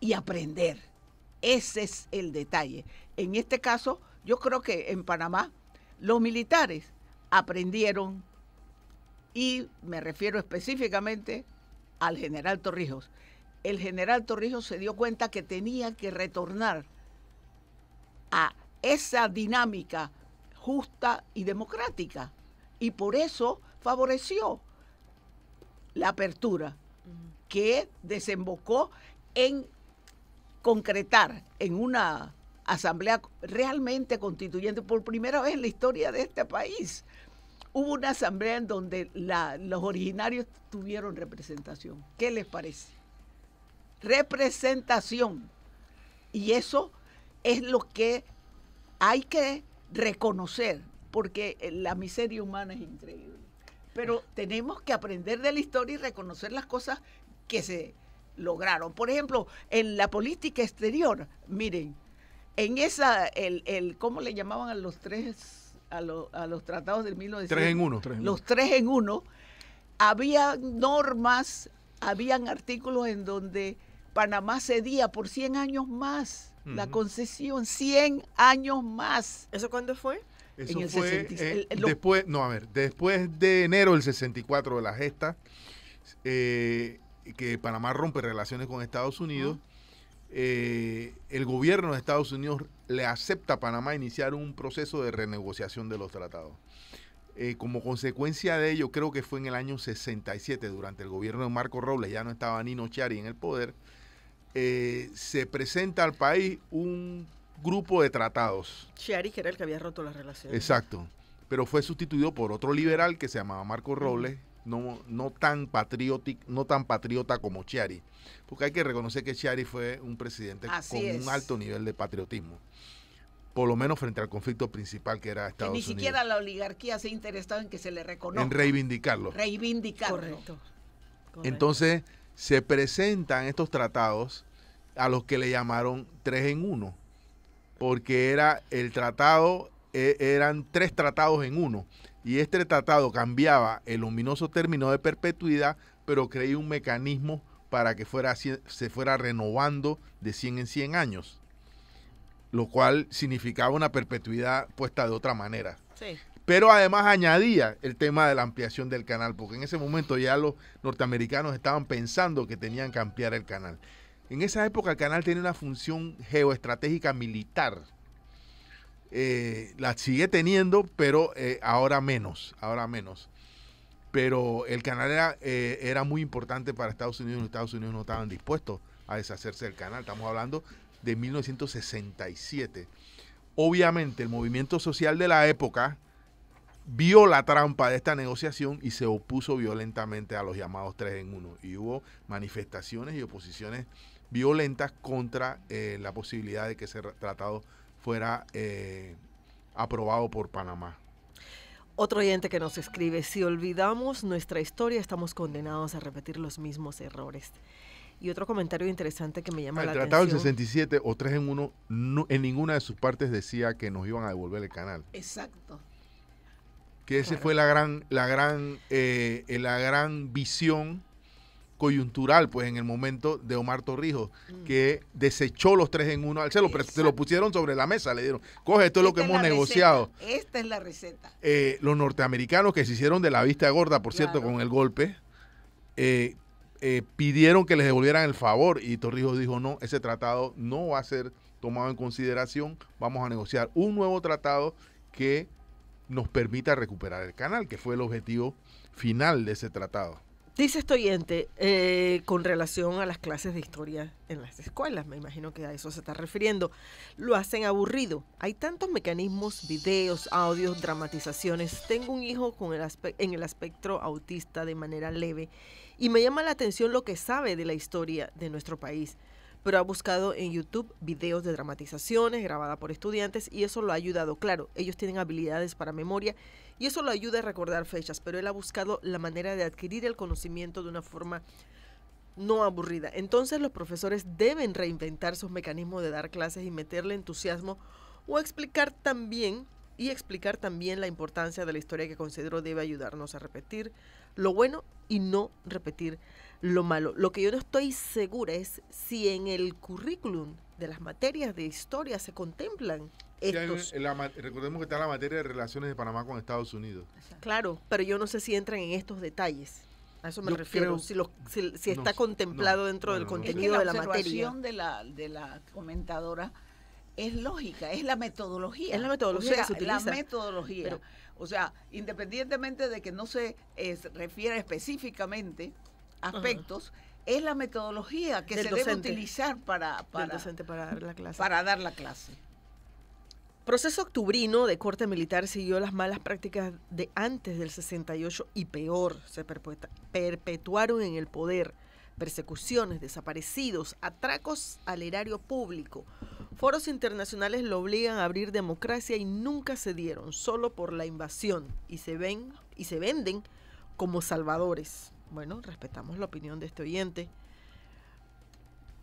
S4: y aprender. Ese es el detalle. En este caso, yo creo que en Panamá los militares aprendieron y me refiero específicamente al general Torrijos. El general Torrijos se dio cuenta que tenía que retornar a esa dinámica justa y democrática. Y por eso favoreció la apertura, que desembocó en concretar en una asamblea realmente constituyente por primera vez en la historia de este país. Hubo una asamblea en donde los originarios tuvieron representación. ¿Qué les parece? Representación. Y eso es lo que hay que reconocer, porque eh, la miseria humana es increíble. Pero tenemos que aprender de la historia y reconocer las cosas que se lograron. Por ejemplo, en la política exterior, miren, en esa, el, el ¿cómo le llamaban a los tres, a, a los tratados del 1900?
S3: Tres en uno.
S4: los tres en uno. Había normas, habían artículos en donde Panamá cedía por 100 años más la concesión 100 años más.
S1: ¿Eso cuándo fue?
S3: Eso fue eh, después, no, a ver, después de enero del 64 de la gesta, eh, que Panamá rompe relaciones con Estados Unidos. Eh, el gobierno de Estados Unidos le acepta a Panamá iniciar un proceso de renegociación de los tratados. Eh, como consecuencia de ello, creo que fue en el año 67, durante el gobierno de Marco Robles, ya no estaba Nino Chari en el poder, eh, se presenta al país un grupo de tratados.
S1: Chiari, que era el que había roto las relaciones.
S3: Exacto. Pero fue sustituido por otro liberal que se llamaba Marco Robles, no, no, tan patriótico, no tan patriota como Chiari. Porque hay que reconocer que Chiari fue un presidente
S4: Así
S3: con
S4: es.
S3: un alto nivel de patriotismo. Por lo menos frente al conflicto principal que era
S4: Que
S3: Estados
S4: ni
S3: Unidos.
S4: siquiera la oligarquía se ha interesado en que se le reconozca.
S3: en reivindicarlo.
S4: reivindicarlo.
S1: Correcto. Correcto.
S3: Entonces se presentan estos tratados a los que le llamaron tres en uno, porque era el tratado, eh, eran tres tratados en uno, y este tratado cambiaba el ominoso término de perpetuidad, pero creía un mecanismo para que fuera, se fuera renovando de 100 en 100 años, lo cual significaba una perpetuidad puesta de otra manera
S1: Sí.
S3: Pero además añadía el tema de la ampliación del canal, porque en ese momento ya los norteamericanos estaban pensando que tenían que ampliar el canal. En esa época el canal tenía una función geoestratégica militar. Eh, la sigue teniendo, pero eh, ahora menos, ahora menos. Pero el canal era, eh, era muy importante para Estados Unidos los Estados Unidos no estaban dispuestos a deshacerse del canal. Estamos hablando de 1967. Obviamente el movimiento social de la época vio la trampa de esta negociación y se opuso violentamente a los llamados tres en uno. Y hubo manifestaciones y oposiciones violentas contra eh, la posibilidad de que ese ra- tratado fuera eh, aprobado por Panamá.
S1: Otro oyente que nos escribe, si olvidamos nuestra historia, estamos condenados a repetir los mismos errores. Y otro comentario interesante que me llama
S3: El
S1: la
S3: tratado del
S1: atención.
S3: 67 o 3 en 1 no- en ninguna de sus partes decía que nos iban a devolver el canal.
S4: Exacto.
S3: Que esa
S1: Claro.
S3: fue la gran, la gran, eh, la gran visión coyuntural, pues en el momento de Omar Torrijos,
S1: Mm.
S3: que desechó los tres en uno. Se lo, se lo pusieron sobre la mesa, le dieron, coge, esto es lo que hemos negociado.
S4: receta, Esta es la receta.
S3: Eh, los norteamericanos que se hicieron de la vista gorda, por cierto, con el golpe, eh, eh, pidieron que les devolvieran el favor y Torrijos dijo, no, ese tratado no va a ser tomado en consideración, vamos a negociar un nuevo tratado que nos permita recuperar el canal, que fue el objetivo final de ese tratado.
S1: Dice este oyente, eh, con relación a las clases de historia en las escuelas, me imagino que a eso se está refiriendo, lo hacen aburrido. Hay tantos mecanismos, videos, audios, dramatizaciones. Tengo un hijo con el en el espectro autista de manera leve y me llama la atención lo que sabe de la historia de nuestro país. Pero ha buscado en YouTube videos de dramatizaciones grabadas por estudiantes y eso lo ha ayudado. Claro, ellos tienen habilidades para memoria y eso lo ayuda a recordar fechas, pero él ha buscado la manera de adquirir el conocimiento de una forma no aburrida. Entonces los profesores deben reinventar sus mecanismos de dar clases y meterle entusiasmo o explicar también y explicar también la importancia de la historia que considero debe ayudarnos a repetir lo bueno y no repetir lo malo. Lo que yo no estoy segura es si en el currículum de las materias de historia se contemplan estos.
S3: en la ma- recordemos que está la materia de relaciones de Panamá con Estados Unidos.
S1: Claro, pero yo no sé si entran en estos detalles. A eso me
S3: Yo
S1: refiero.
S3: creo-
S1: si, lo- si, si
S3: no
S1: está contemplado
S3: no,
S1: dentro
S3: no,
S1: del
S3: no, no sé.
S4: Es que
S1: contenido
S4: la
S1: de la materia.
S4: observación de la, de la comentadora es lógica, es la metodología.
S1: Es la metodología
S4: O sea,
S1: que se utiliza.
S4: La metodología.
S1: Pero-
S4: o sea, independientemente de que no se eh, se refiera específicamente aspectos, es la metodología que
S1: Del
S4: se debe utilizar para, para,
S1: docente para dar la clase.
S4: para dar la clase.
S1: Proceso octubrino de corte militar siguió las malas prácticas de antes del 68 y peor, se perpetua- perpetuaron en el poder persecuciones, desaparecidos, atracos al erario público. Foros internacionales lo obligan a abrir democracia y nunca se dieron, solo por la invasión, y se ven y se venden como salvadores. Bueno, respetamos la opinión de este oyente.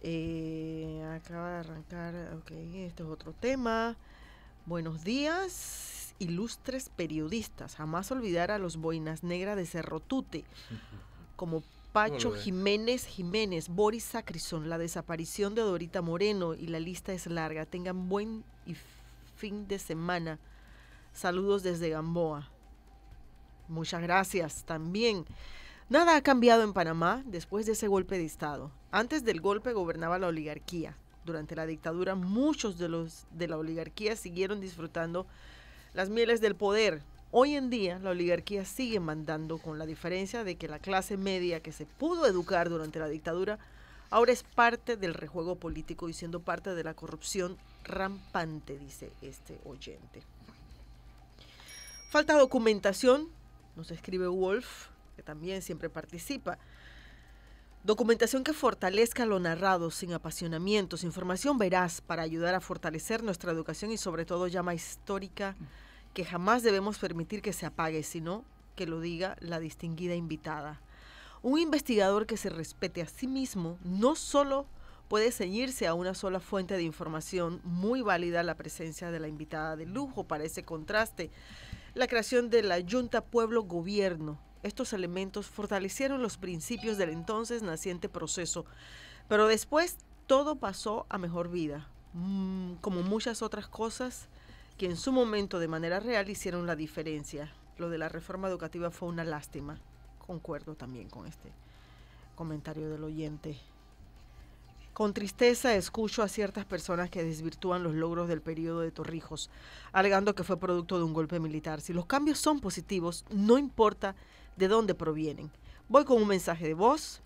S1: Eh, acaba de arrancar, ok, este es otro tema. Buenos días, ilustres periodistas. Jamás olvidar a los boinas negras de Cerro Tute, como Pacho. Jiménez Jiménez, Boris Sacrison, la desaparición de Dorita Moreno y la lista es larga. Tengan buen y fin de semana. Saludos desde Gamboa. Muchas gracias también. Nada ha cambiado en Panamá después de ese golpe de Estado. Antes del golpe gobernaba la oligarquía. Durante la dictadura muchos de los de la oligarquía siguieron disfrutando las mieles del poder. Hoy en día la oligarquía sigue mandando con la diferencia de que la clase media que se pudo educar durante la dictadura ahora es parte del rejuego político y siendo parte de la corrupción rampante, dice este oyente. Falta documentación, nos escribe Wolf, que también siempre participa. Documentación que fortalezca lo narrado sin apasionamientos, información veraz para ayudar a fortalecer nuestra educación y sobre todo llama histórica que jamás debemos permitir que se apague, sino que lo diga la distinguida invitada. Un investigador que se respete a sí mismo no solo puede ceñirse a una sola fuente de información, muy válida la presencia de la invitada de lujo para ese contraste, la creación de la Junta Pueblo Gobierno. Estos elementos fortalecieron los principios del entonces naciente proceso, pero después todo pasó a mejor vida, mm, como muchas otras cosas que en su momento de manera real hicieron la diferencia. Lo de la reforma educativa fue una lástima. Concuerdo también con este comentario del oyente. Con tristeza escucho a ciertas personas que desvirtúan los logros del periodo de Torrijos, alegando que fue producto de un golpe militar. Si los cambios son positivos, no importa de dónde provienen. Voy con un mensaje de voz.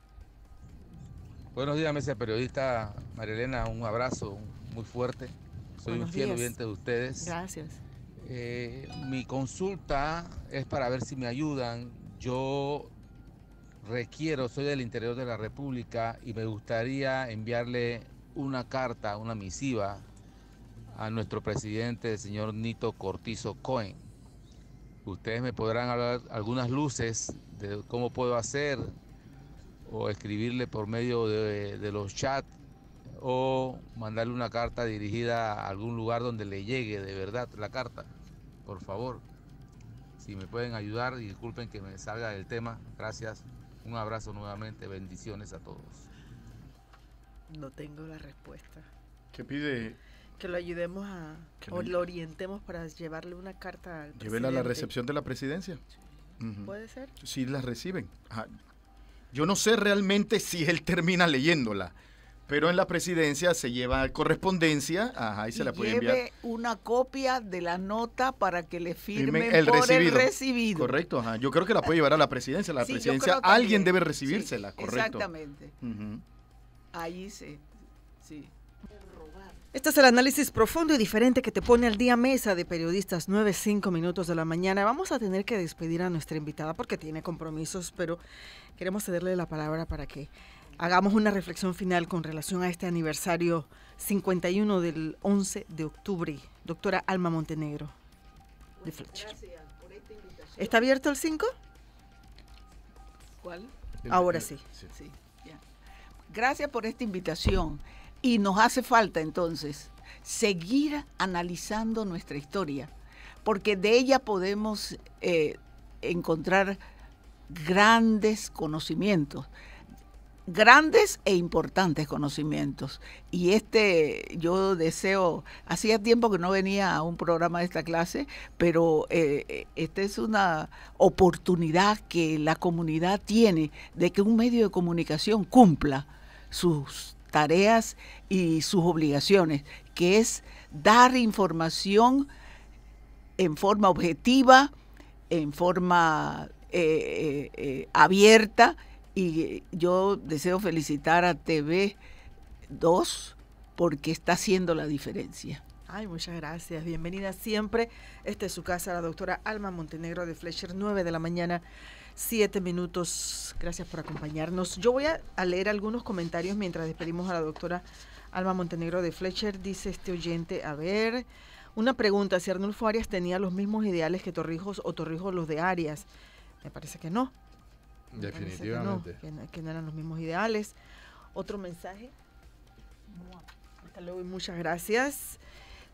S6: Buenos días, mesa periodista Marilena. Un abrazo muy fuerte. Soy
S1: Buenos
S6: un fiel
S1: días.
S6: oyente de ustedes.
S1: Gracias.
S6: Eh, mi consulta es para ver si me ayudan. Yo requiero, soy del interior de la República y me gustaría enviarle una carta, una misiva a nuestro presidente, el señor Nito Cortizo Cohen. Ustedes me podrán hablar algunas luces de cómo puedo hacer o escribirle por medio de, de los chats o mandarle una carta dirigida a algún lugar donde le llegue de verdad la carta. Por favor, si me pueden ayudar, y disculpen que me salga del tema. Gracias. Un abrazo nuevamente. Bendiciones a todos.
S1: No tengo la respuesta.
S2: ¿Qué pide?
S1: Que lo ayudemos a,
S2: Que
S1: o
S2: lo-
S1: lo orientemos para llevarle una carta al
S2: Llévela a la recepción de la presidencia.
S1: ¿Puede ser?
S2: Sí la reciben. Ajá. Yo no sé realmente si él termina leyéndola, pero en la presidencia se lleva correspondencia, ajá, y se
S4: y
S2: la puede
S4: lleve
S2: enviar.
S4: una copia de la nota para que le firmen
S2: Firmen el
S4: por
S2: recibido.
S4: el recibido.
S2: Correcto, ajá. Yo creo que la puede llevar a la presidencia. La
S4: Sí,
S2: presidencia, alguien debe
S4: Sí,
S2: recibírsela, correcto.
S4: Exactamente. Ahí se. Sí.
S1: Este es el análisis profundo y diferente que te pone al día mesa de periodistas 9, 5 minutos de la mañana. Vamos a tener que despedir a nuestra invitada porque tiene compromisos, pero queremos cederle la palabra para que hagamos una reflexión final con relación a este aniversario 51 del 11 de octubre. Doctora Alma Montenegro de Fletcher. ¿Está abierto el 5?
S4: ¿Cuál?
S1: Ahora sí.
S4: Sí, ya. Gracias por esta invitación. Y nos hace falta entonces seguir analizando nuestra historia, porque de ella podemos eh, encontrar grandes conocimientos, grandes e importantes conocimientos. Y este, yo deseo, hacía tiempo que no venía a un programa de esta clase, pero eh, esta es una oportunidad que la comunidad tiene de que un medio de comunicación cumpla sus tareas y sus obligaciones, que es dar información en forma objetiva, en forma eh, eh, eh, abierta y yo deseo felicitar a TV2 porque está haciendo la diferencia.
S1: Ay, muchas gracias. Bienvenida siempre. Esta es su casa, la doctora Alma Montenegro de Fletcher, 9 de la mañana, 7 minutos. Gracias por acompañarnos. Yo voy a, a leer algunos comentarios mientras despedimos a la doctora Alma Montenegro de Fletcher. Dice este oyente, a ver, una pregunta, si Arnulfo Arias tenía los mismos ideales que Torrijos o Torrijos los de Arias. Me parece que no. Me parece que no,
S3: Definitivamente.
S1: que no eran los mismos ideales. Otro mensaje. Hasta luego y muchas gracias.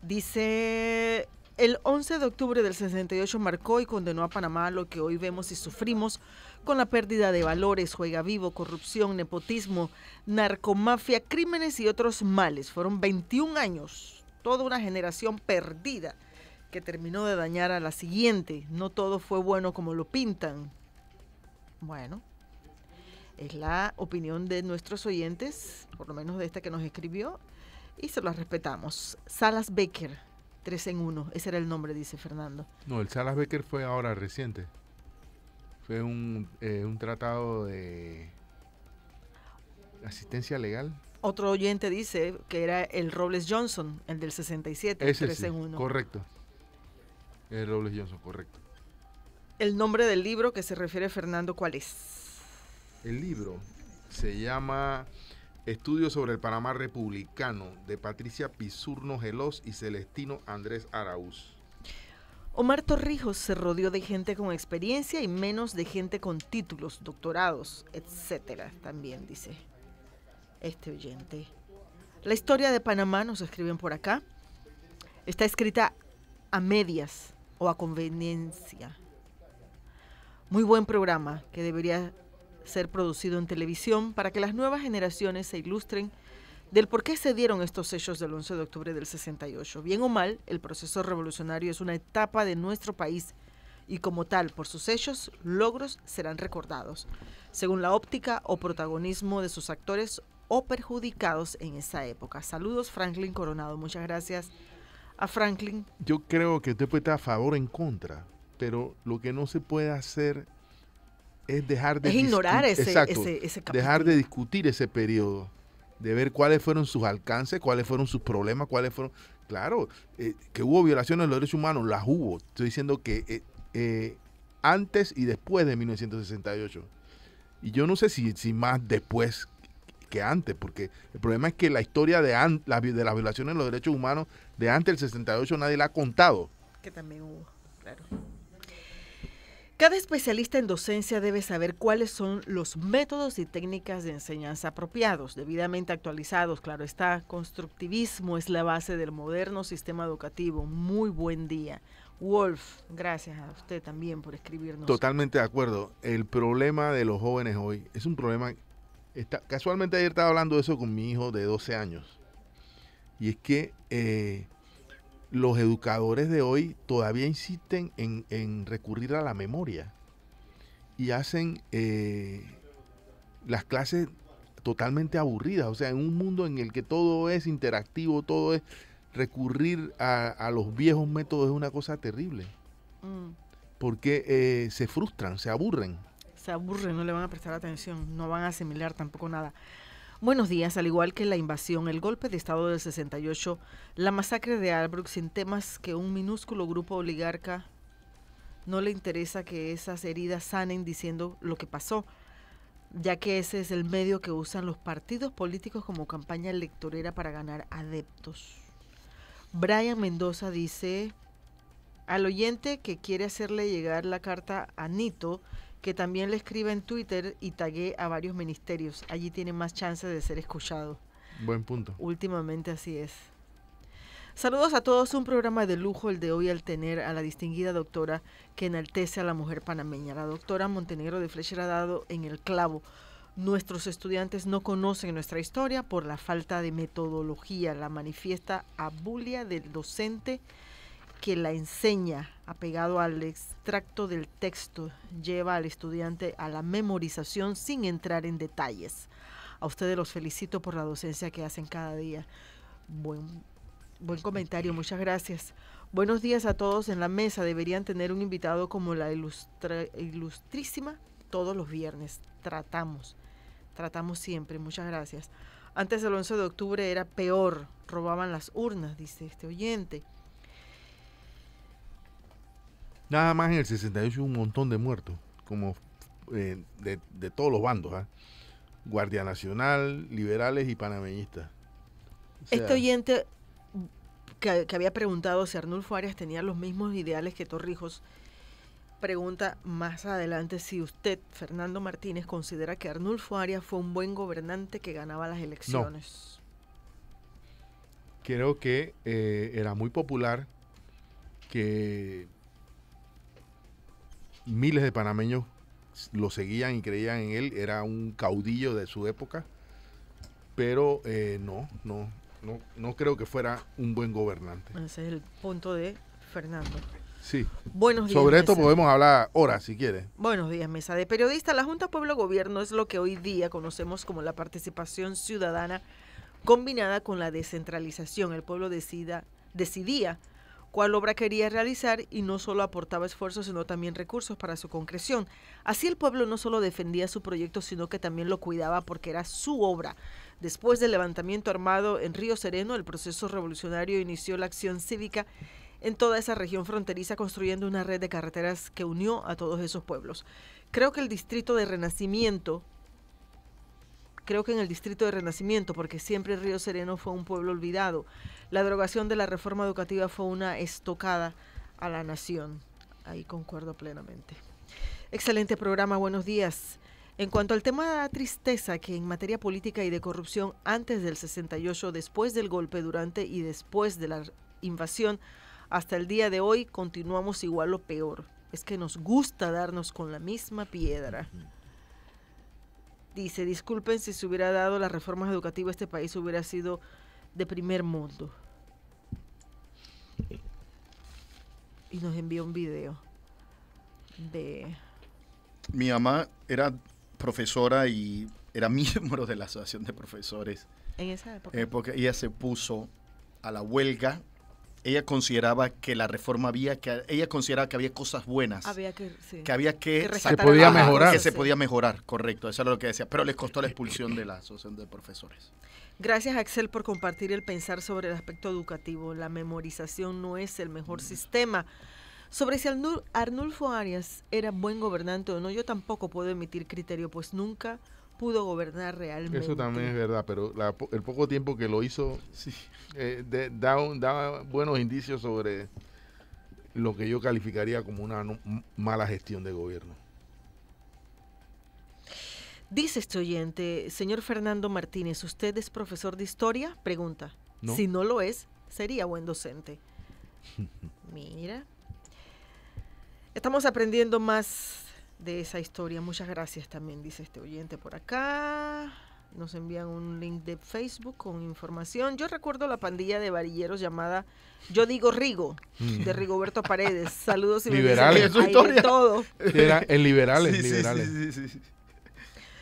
S1: Dice, el 11 de octubre del 68 marcó y condenó a Panamá lo que hoy vemos y sufrimos con la pérdida de valores, juega vivo, corrupción, nepotismo, narcomafia, crímenes y otros males. Fueron 21 años, toda una generación perdida que terminó de dañar a la siguiente. No todo fue bueno como lo pintan. Bueno, Es la opinión de nuestros oyentes, por lo menos de esta que nos escribió, y se las respetamos. Salas Baker, 3 en 1, ese era el nombre, dice Fernando.
S3: No, el Salas Becker fue ahora reciente. Fue un, eh, un tratado de asistencia legal.
S1: Otro oyente dice que era el Robles Johnson, el del 67,
S3: Ese
S1: 3
S3: sí,
S1: en 1.
S3: correcto. El Robles Johnson, correcto.
S1: El nombre del libro que se refiere Fernando, ¿cuál es?
S3: El libro se llama Estudios sobre el Panamá Republicano de Patricia Pizurno Gelos y Celestino Andrés Araúz.
S1: Omar Torrijos se rodeó de gente con experiencia y menos de gente con títulos, doctorados, etcétera, también dice este oyente. La historia de Panamá, nos escriben por acá, está escrita a medias o a conveniencia. Muy buen programa que debería ser producido en televisión para que las nuevas generaciones se ilustren del por qué se dieron estos hechos del 11 de octubre del 68. Bien o mal, el proceso revolucionario es una etapa de nuestro país y como tal, por sus hechos, logros serán recordados, según la óptica o protagonismo de sus actores o perjudicados en esa época. Saludos, Franklin Coronado. Muchas gracias a Franklin.
S3: Yo creo que usted puede estar a favor o en contra, pero lo que no se puede hacer es dejar de
S1: Es ignorar ese,
S3: Exacto,
S1: ese, ese
S3: dejar de discutir ese periodo, de ver cuáles fueron sus alcances, cuáles fueron sus problemas, cuáles fueron... Claro, eh, que hubo violaciones de los derechos humanos, las hubo. Estoy diciendo que eh, eh, antes y después de 1968. Y yo no sé si, si más después que antes, porque el problema es que la historia de, an- la de las violaciones de los derechos humanos de antes del 68 nadie la ha contado.
S1: que también hubo, claro. Cada especialista en docencia debe saber cuáles son los métodos y técnicas de enseñanza apropiados, debidamente actualizados. Claro está, constructivismo es la base del moderno sistema educativo. Muy buen día. Wolf, gracias a usted también por escribirnos.
S3: Totalmente de acuerdo. El problema de los jóvenes hoy es un problema. Está, casualmente ayer estaba hablando de eso con mi hijo de 12 años. Y es que eh, los educadores de hoy todavía insisten en, en recurrir a la memoria. Y hacen eh, las clases totalmente aburridas. O sea, en un mundo en el que todo es interactivo, todo es recurrir a, a los viejos métodos es una cosa terrible
S1: Mm,
S3: porque eh, se frustran, se aburren.
S1: se aburren, no le van a prestar atención, no van a asimilar tampoco nada. Buenos días, al igual que la invasión, el golpe de Estado del 68, la masacre de Albrook, sin temas que un minúsculo grupo oligarca no le interesa que esas heridas sanen diciendo lo que pasó, ya que ese es el medio que usan los partidos políticos como campaña electorera para ganar adeptos. Brian Mendoza dice al oyente que quiere hacerle llegar la carta a Nito, que también le escribe en Twitter y tague a varios ministerios. Allí tiene más chance de ser escuchado.
S3: Buen punto.
S1: Últimamente así es. Saludos a todos, un programa de lujo el de hoy al tener a la distinguida doctora que enaltece a la mujer panameña. La doctora Montenegro de Flecha ha dado en el clavo. Nuestros estudiantes no conocen nuestra historia por la falta de metodología. La manifiesta abulia del docente que la enseña, apegado al extracto del texto, lleva al estudiante a la memorización sin entrar en detalles. A ustedes los felicito por la docencia que hacen cada día. Buen, buen comentario, muchas gracias. Buenos días a todos en la mesa. Deberían tener un invitado como la ilustrísima todos los viernes. Tratamos, tratamos siempre. Muchas gracias. Antes del 11 de octubre era peor. Robaban las urnas, dice este oyente.
S3: Nada más en el 68 hubo un montón de muertos, como eh, de, de todos los bandos, ¿ah? Guardia Nacional, liberales y panameñistas. O sea,
S1: Este oyente que, que había preguntado si Arnulfo Arias tenía los mismos ideales que Torrijos, pregunta más adelante si usted, Fernando Martínez, considera que Arnulfo Arias fue un buen gobernante que ganaba las elecciones.
S3: creo que eh, era muy popular, que miles de panameños lo seguían y creían en él, era un caudillo de su época, pero eh, no, no, no, no creo que fuera un buen gobernante.
S1: Ese es el punto de Fernando.
S3: Sí.
S1: Buenos días.
S3: Sobre esto
S1: mesa.
S3: podemos hablar horas si quieres.
S1: Buenos días, mesa de periodista. La Junta Pueblo Gobierno es lo que hoy día conocemos como la participación ciudadana combinada con la descentralización. El pueblo decida, decidía cuál obra quería realizar y no solo aportaba esfuerzos, sino también recursos para su concreción. Así el pueblo no solo defendía su proyecto, sino que también lo cuidaba porque era su obra. Después del levantamiento armado en Río Sereno, el proceso revolucionario inició la acción cívica en toda esa región fronteriza construyendo una red de carreteras que unió a todos esos pueblos. Creo que el distrito de Renacimiento, creo que en el distrito de Renacimiento, porque siempre Río Sereno fue un pueblo olvidado, la derogación de la reforma educativa fue una estocada a la nación. Ahí concuerdo plenamente. Excelente programa, buenos días. En cuanto al tema de la tristeza que en materia política y de corrupción antes del 68, después del golpe, durante y después de la invasión, hasta el día de hoy continuamos igual o peor. Es que nos gusta darnos con la misma piedra. Dice, disculpen si se hubiera dado las reformas educativas, este país hubiera sido de primer mundo. Y nos envió un video de...
S2: Mi mamá era profesora y era miembro de la Asociación de Profesores.
S1: En esa época.
S2: porque ella se puso a la huelga. Ella consideraba que la reforma había que ella consideraba que había cosas buenas,
S1: había que... sí.
S2: que había que,
S1: Que rescatar
S3: podía mejorar.
S2: que se
S1: sí.
S2: podía mejorar, correcto, eso era lo que decía, pero les costó la expulsión de la Asociación de Profesores.
S1: Gracias Axel por compartir el pensar sobre el aspecto educativo. La memorización no es el mejor sistema. Sobre si Arnul- Arnulfo Arias era buen gobernante o no, yo tampoco puedo emitir criterio, pues nunca pudo gobernar realmente.
S3: Eso también es verdad, pero la po- el poco tiempo que lo hizo eh, de- da, un- da buenos indicios sobre lo que yo calificaría como una no- mala gestión de gobierno.
S1: Dice este oyente, señor Fernando Martínez, ¿usted es profesor de historia? Pregunta.
S3: No.
S1: Si no lo es, sería buen docente. Mira. Estamos aprendiendo más de esa historia. Muchas gracias también, dice este oyente por acá. Nos envían un link de Facebook con información. Yo recuerdo la pandilla de varilleros llamada Yo digo Rigo, de Rigoberto Paredes. Saludos y
S3: Liberales.
S1: bendiciones.
S2: Su
S1: Hay de todo.
S3: Era en liberales,
S2: Sí,
S3: liberales.
S2: sí, sí, sí.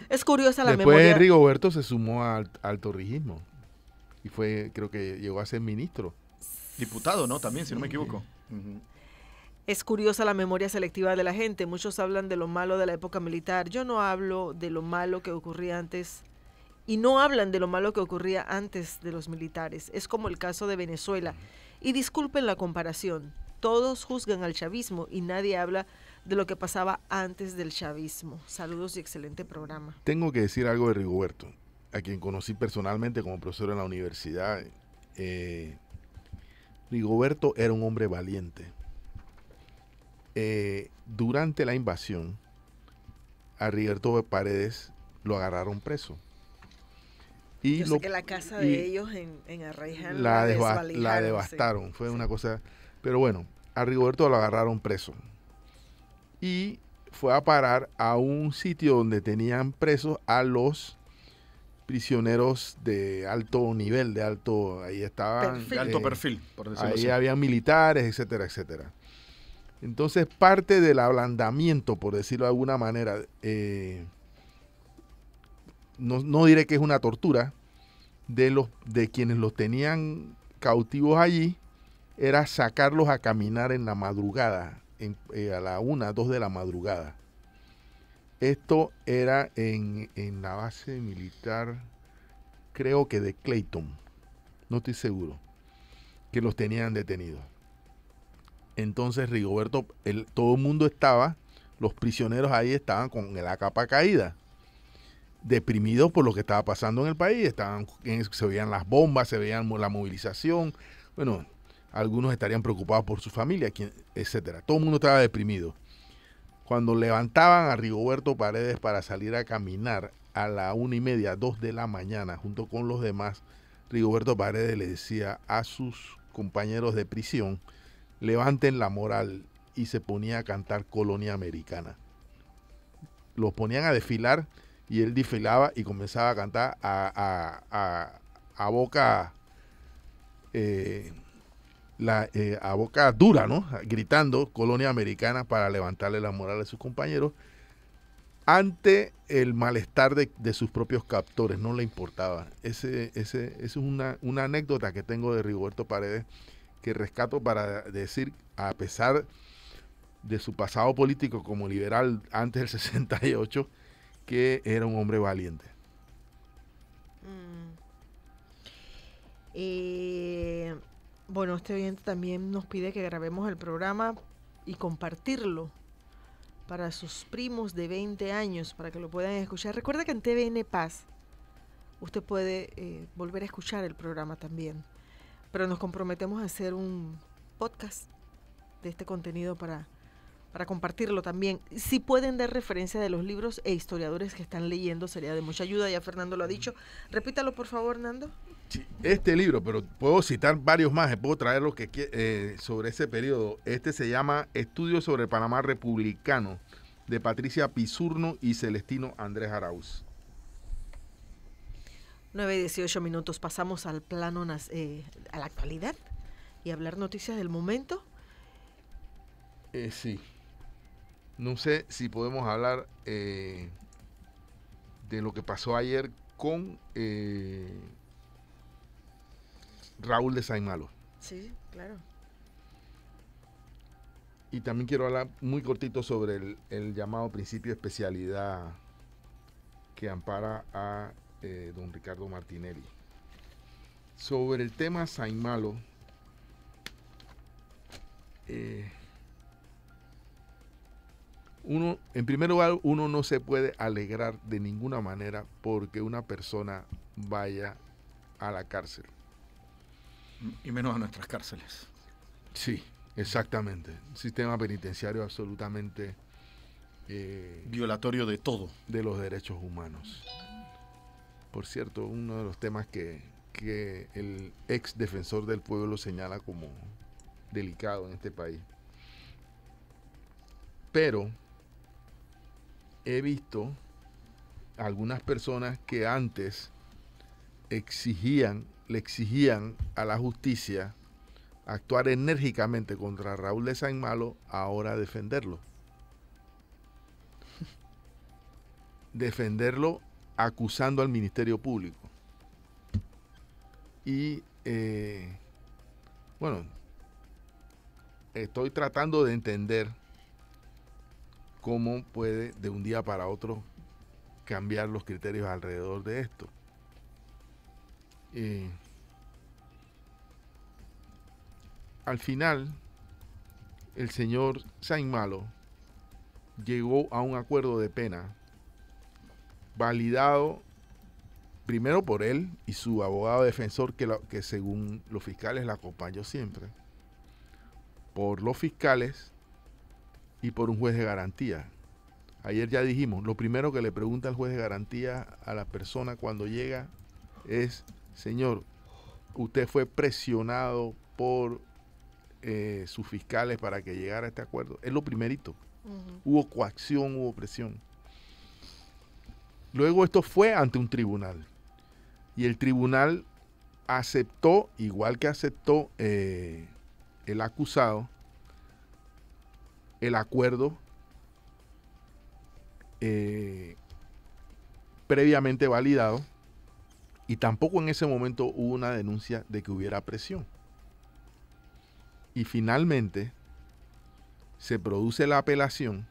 S1: Es curiosa la
S3: Después
S1: memoria.
S3: Rigoberto se sumó al, al torrijismo y fue, creo que llegó a ser ministro.
S2: Diputado, ¿no? También, si no me equivoco. Ujú.
S1: Es curiosa la memoria selectiva de la gente. Muchos hablan de lo malo de la época militar. Yo no hablo de lo malo que ocurría antes y no hablan de lo malo que ocurría antes de los militares. Es como el caso de Venezuela. Y disculpen la comparación. Todos juzgan al chavismo y nadie habla de lo que pasaba antes del chavismo. Saludos y excelente programa.
S3: Tengo que decir algo de Rigoberto, a quien conocí personalmente como profesor en la universidad. Eh, Rigoberto era un hombre valiente. Eh, durante la invasión, a Rigoberto Paredes lo agarraron preso. Y
S1: Yo
S3: lo-
S1: sé que la casa
S3: y
S1: de ellos en, en Arraiján
S3: la,
S1: la,
S3: deva- la
S1: desvalijaron, sí.
S3: devastaron. Fue
S1: Sí.
S3: una cosa. Pero bueno, a Rigoberto lo agarraron preso. Y fue a parar a un sitio donde tenían presos a los prisioneros de alto nivel, de alto. Ahí estaban.
S1: Perfil.
S2: De alto
S3: eh,
S2: perfil, por decirlo
S3: Ahí
S2: así.
S3: había militares, etcétera, etcétera. Entonces, parte del ablandamiento, por decirlo de alguna manera, eh, no, no diré que es una tortura, de, los, de quienes los tenían cautivos allí, era sacarlos a caminar en la madrugada, eh, a la una, dos de la madrugada. Esto era en, en la base militar, creo que de Clayton, no estoy seguro, que los tenían detenidos. Entonces Rigoberto, todo el mundo estaba, los prisioneros ahí estaban con la capa caída, deprimidos por lo que estaba pasando en el país, estaban, se veían las bombas, se veían la movilización, bueno, algunos estarían preocupados por su familia, etcétera. Todo el mundo estaba deprimido. Cuando levantaban a Rigoberto Paredes para salir a caminar a la una y media, dos de la mañana, junto con los demás, Rigoberto Paredes le decía a sus compañeros de prisión, levanten la moral y se ponía a cantar colonia americana. Los ponían a desfilar y él desfilaba y comenzaba a cantar a, a- a- a boca eh, la, eh, a boca dura, ¿no? Gritando colonia americana para levantarle la moral a sus compañeros ante el malestar de, de sus propios captores, no le importaba. Ese, ese, esa es una, una anécdota que tengo de Rigoberto Paredes que rescato para decir, a pesar de su pasado político como liberal antes del 68, que era un hombre valiente.
S7: Mm. Eh, bueno, este oyente también nos pide que grabemos el programa y compartirlo para sus primos de 20 años, para que lo puedan escuchar. Recuerda que en TVN Paz usted puede eh, volver a escuchar el programa también, pero nos comprometemos a hacer un podcast de este contenido para, para compartirlo también. Si pueden dar referencia de los libros e historiadores que están leyendo, sería de mucha ayuda, ya Fernando lo ha dicho. Repítalo, por favor, Nando.
S3: Sí, este libro, pero puedo citar varios más, eh, puedo traer los que eh, sobre ese periodo. Este se llama Estudios sobre Panamá Republicano, de Patricia Pizurno y Celestino Andrés Arauz.
S7: 9 y 18 minutos. Pasamos al plano, eh, a la actualidad y hablar noticias del momento.
S3: Eh, sí. No sé si podemos hablar eh, de lo que pasó ayer con eh, Raúl de Saimalo.
S7: Sí, claro.
S3: Y también quiero hablar muy cortito sobre el, el llamado principio de especialidad que ampara a eh, don Ricardo Martinelli. Sobre el tema Saimalo, eh, uno, en primer lugar, uno no se puede alegrar de ninguna manera porque una persona vaya a la cárcel.
S2: Y menos a nuestras cárceles.
S3: Sí, exactamente. Un sistema penitenciario absolutamente eh,
S2: Violatorio de todo.
S3: de los derechos humanos. Por cierto, uno de los temas que, que el ex defensor del pueblo señala como delicado en este país. Pero he visto algunas personas que antes exigían, le exigían a la justicia actuar enérgicamente contra Raúl de San Malo, ahora defenderlo. defenderlo acusando al Ministerio Público. Y eh, bueno, estoy tratando de entender cómo puede de un día para otro cambiar los criterios alrededor de esto. Eh, al final, el señor Saint Malo llegó a un acuerdo de pena validado primero por él y su abogado defensor, que, la- que según los fiscales la acompañó siempre, por los fiscales y por un juez de garantía. Ayer ya dijimos, lo primero que le pregunta el juez de garantía a la persona cuando llega es, señor, usted fue presionado por eh, sus fiscales para que llegara a este acuerdo. Es lo primerito. Hubo coacción, hubo presión. Luego esto fue ante un tribunal. Y el tribunal aceptó, igual que aceptó eh, el acusado, el acuerdo eh, previamente validado. Y tampoco en ese momento hubo una denuncia de que hubiera presión. Y finalmente se produce la apelación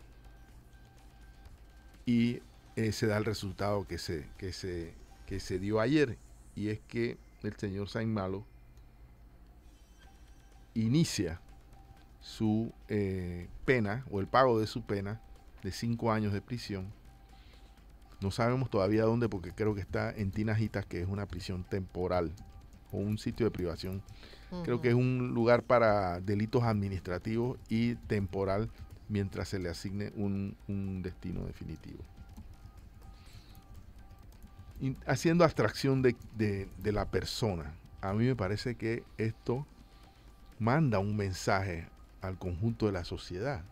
S3: y eh, se da el resultado que se, que, se, que se dio ayer. Y es que el señor Saint Malo inicia su eh, pena o el pago de su pena de cinco años de prisión. No sabemos todavía dónde porque creo que está en Tinajitas, que es una prisión temporal o un sitio de privación. Creo que es un lugar para delitos administrativos y temporal mientras se le asigne un, un destino definitivo. Haciendo abstracción de, de- de la persona, a mí me parece que esto manda un mensaje al conjunto de la sociedad.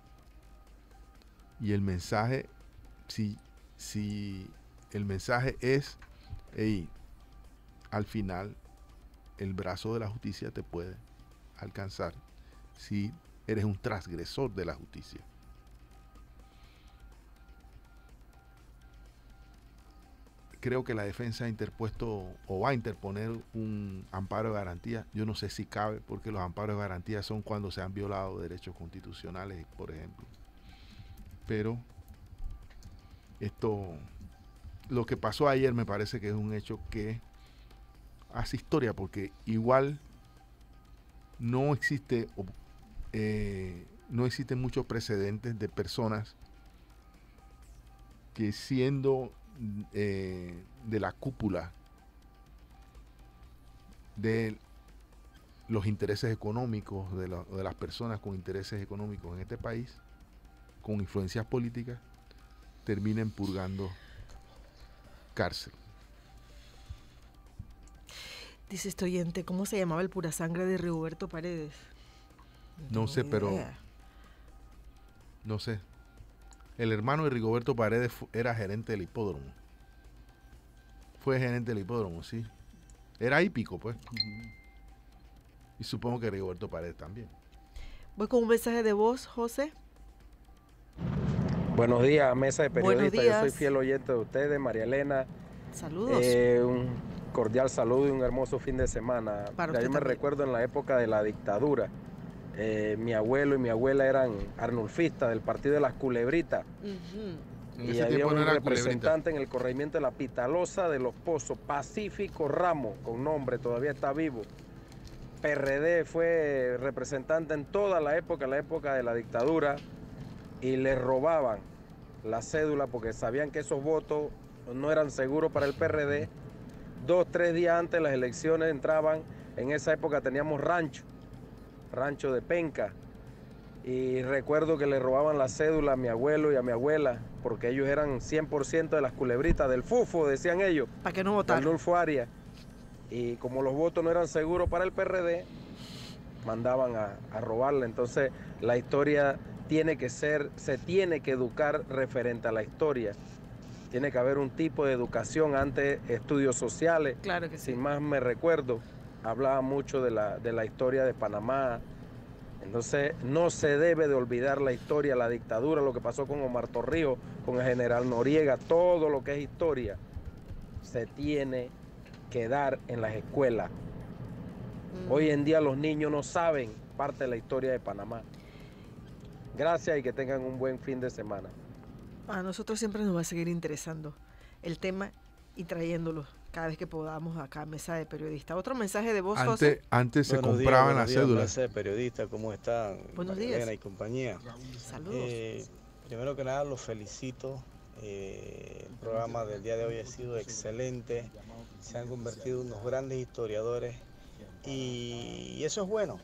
S3: Y el mensaje, si, si el mensaje es, hey, al final el brazo de la justicia te puede alcanzar si eres un transgresor de la justicia. Creo que la defensa ha interpuesto o va a interponer un amparo de garantía. Yo no sé si cabe, porque los amparos de garantía son cuando se han violado derechos constitucionales, por ejemplo. Pero esto, lo que pasó ayer me parece que es un hecho que hace historia, porque igual no existe eh, no existen muchos precedentes de personas que siendo eh, de la cúpula de los intereses económicos de, de, las personas con intereses económicos en este país, con influencias políticas, terminen purgando cárcel.
S1: Dice este oyente, ¿cómo se llamaba el pura sangre de Rigoberto Paredes?
S3: No, sé, pero... No sé. El hermano de Rigoberto Paredes era gerente del hipódromo. Fue gerente del hipódromo, sí. Era hípico, pues. Y supongo que Rigoberto Paredes también.
S1: Voy con un mensaje de voz, José.
S8: Buenos días, mesa de periodistas. Yo soy fiel oyente de ustedes, María Elena.
S1: Saludos.
S8: Eh, un cordial saludo y un hermoso fin de semana. Para yo me recuerdo en la época de la dictadura eh, mi abuelo y mi abuela eran arnulfistas del partido de las culebritas. Y había un representante en el corregimiento de la Pitalosa de los Pozos, Pacífico Ramos, con nombre, todavía está vivo. PRD fue representante en toda la época, la época de la dictadura, y le robaban la cédula porque sabían que esos votos no eran seguros para el PRD. Dos, tres días antes de las elecciones entraban, en esa época teníamos rancho rancho de Penca. Y recuerdo que le robaban la cédula a mi abuelo y a mi abuela, porque ellos eran 100% de las culebritas del FUFO, decían ellos.
S1: ¿Para qué no votaron?
S8: Nulfo Arias. Y como los votos no eran seguros para el PRD, mandaban a, a robarla. Entonces la historia tiene que ser, se tiene que educar referente a la historia. Tiene que haber un tipo de educación ante estudios sociales.
S1: Claro que sí.
S8: Sin más me recuerdo hablaba mucho de la, de la historia de Panamá. Entonces no se debe de olvidar la historia, la dictadura, lo que pasó con Omar Torrijos, con el general Noriega, todo lo que es historia se tiene que dar en las escuelas. Mm. Hoy en día los niños no saben parte de la historia de Panamá. Gracias y que tengan un buen fin de semana.
S1: A nosotros siempre nos va a seguir interesando el tema y trayéndolo cada vez que podamos acá, mesa de periodista. Otro mensaje de voz,
S3: Antes, antes se compraban las cédulas.
S9: Mesa de periodista, ¿cómo están?
S1: Buenos días.
S9: y compañía.
S1: Saludos.
S9: Eh, primero que nada, los felicito. Eh, el programa del día de hoy ha sido excelente. Se han convertido en unos grandes historiadores y, eso es bueno,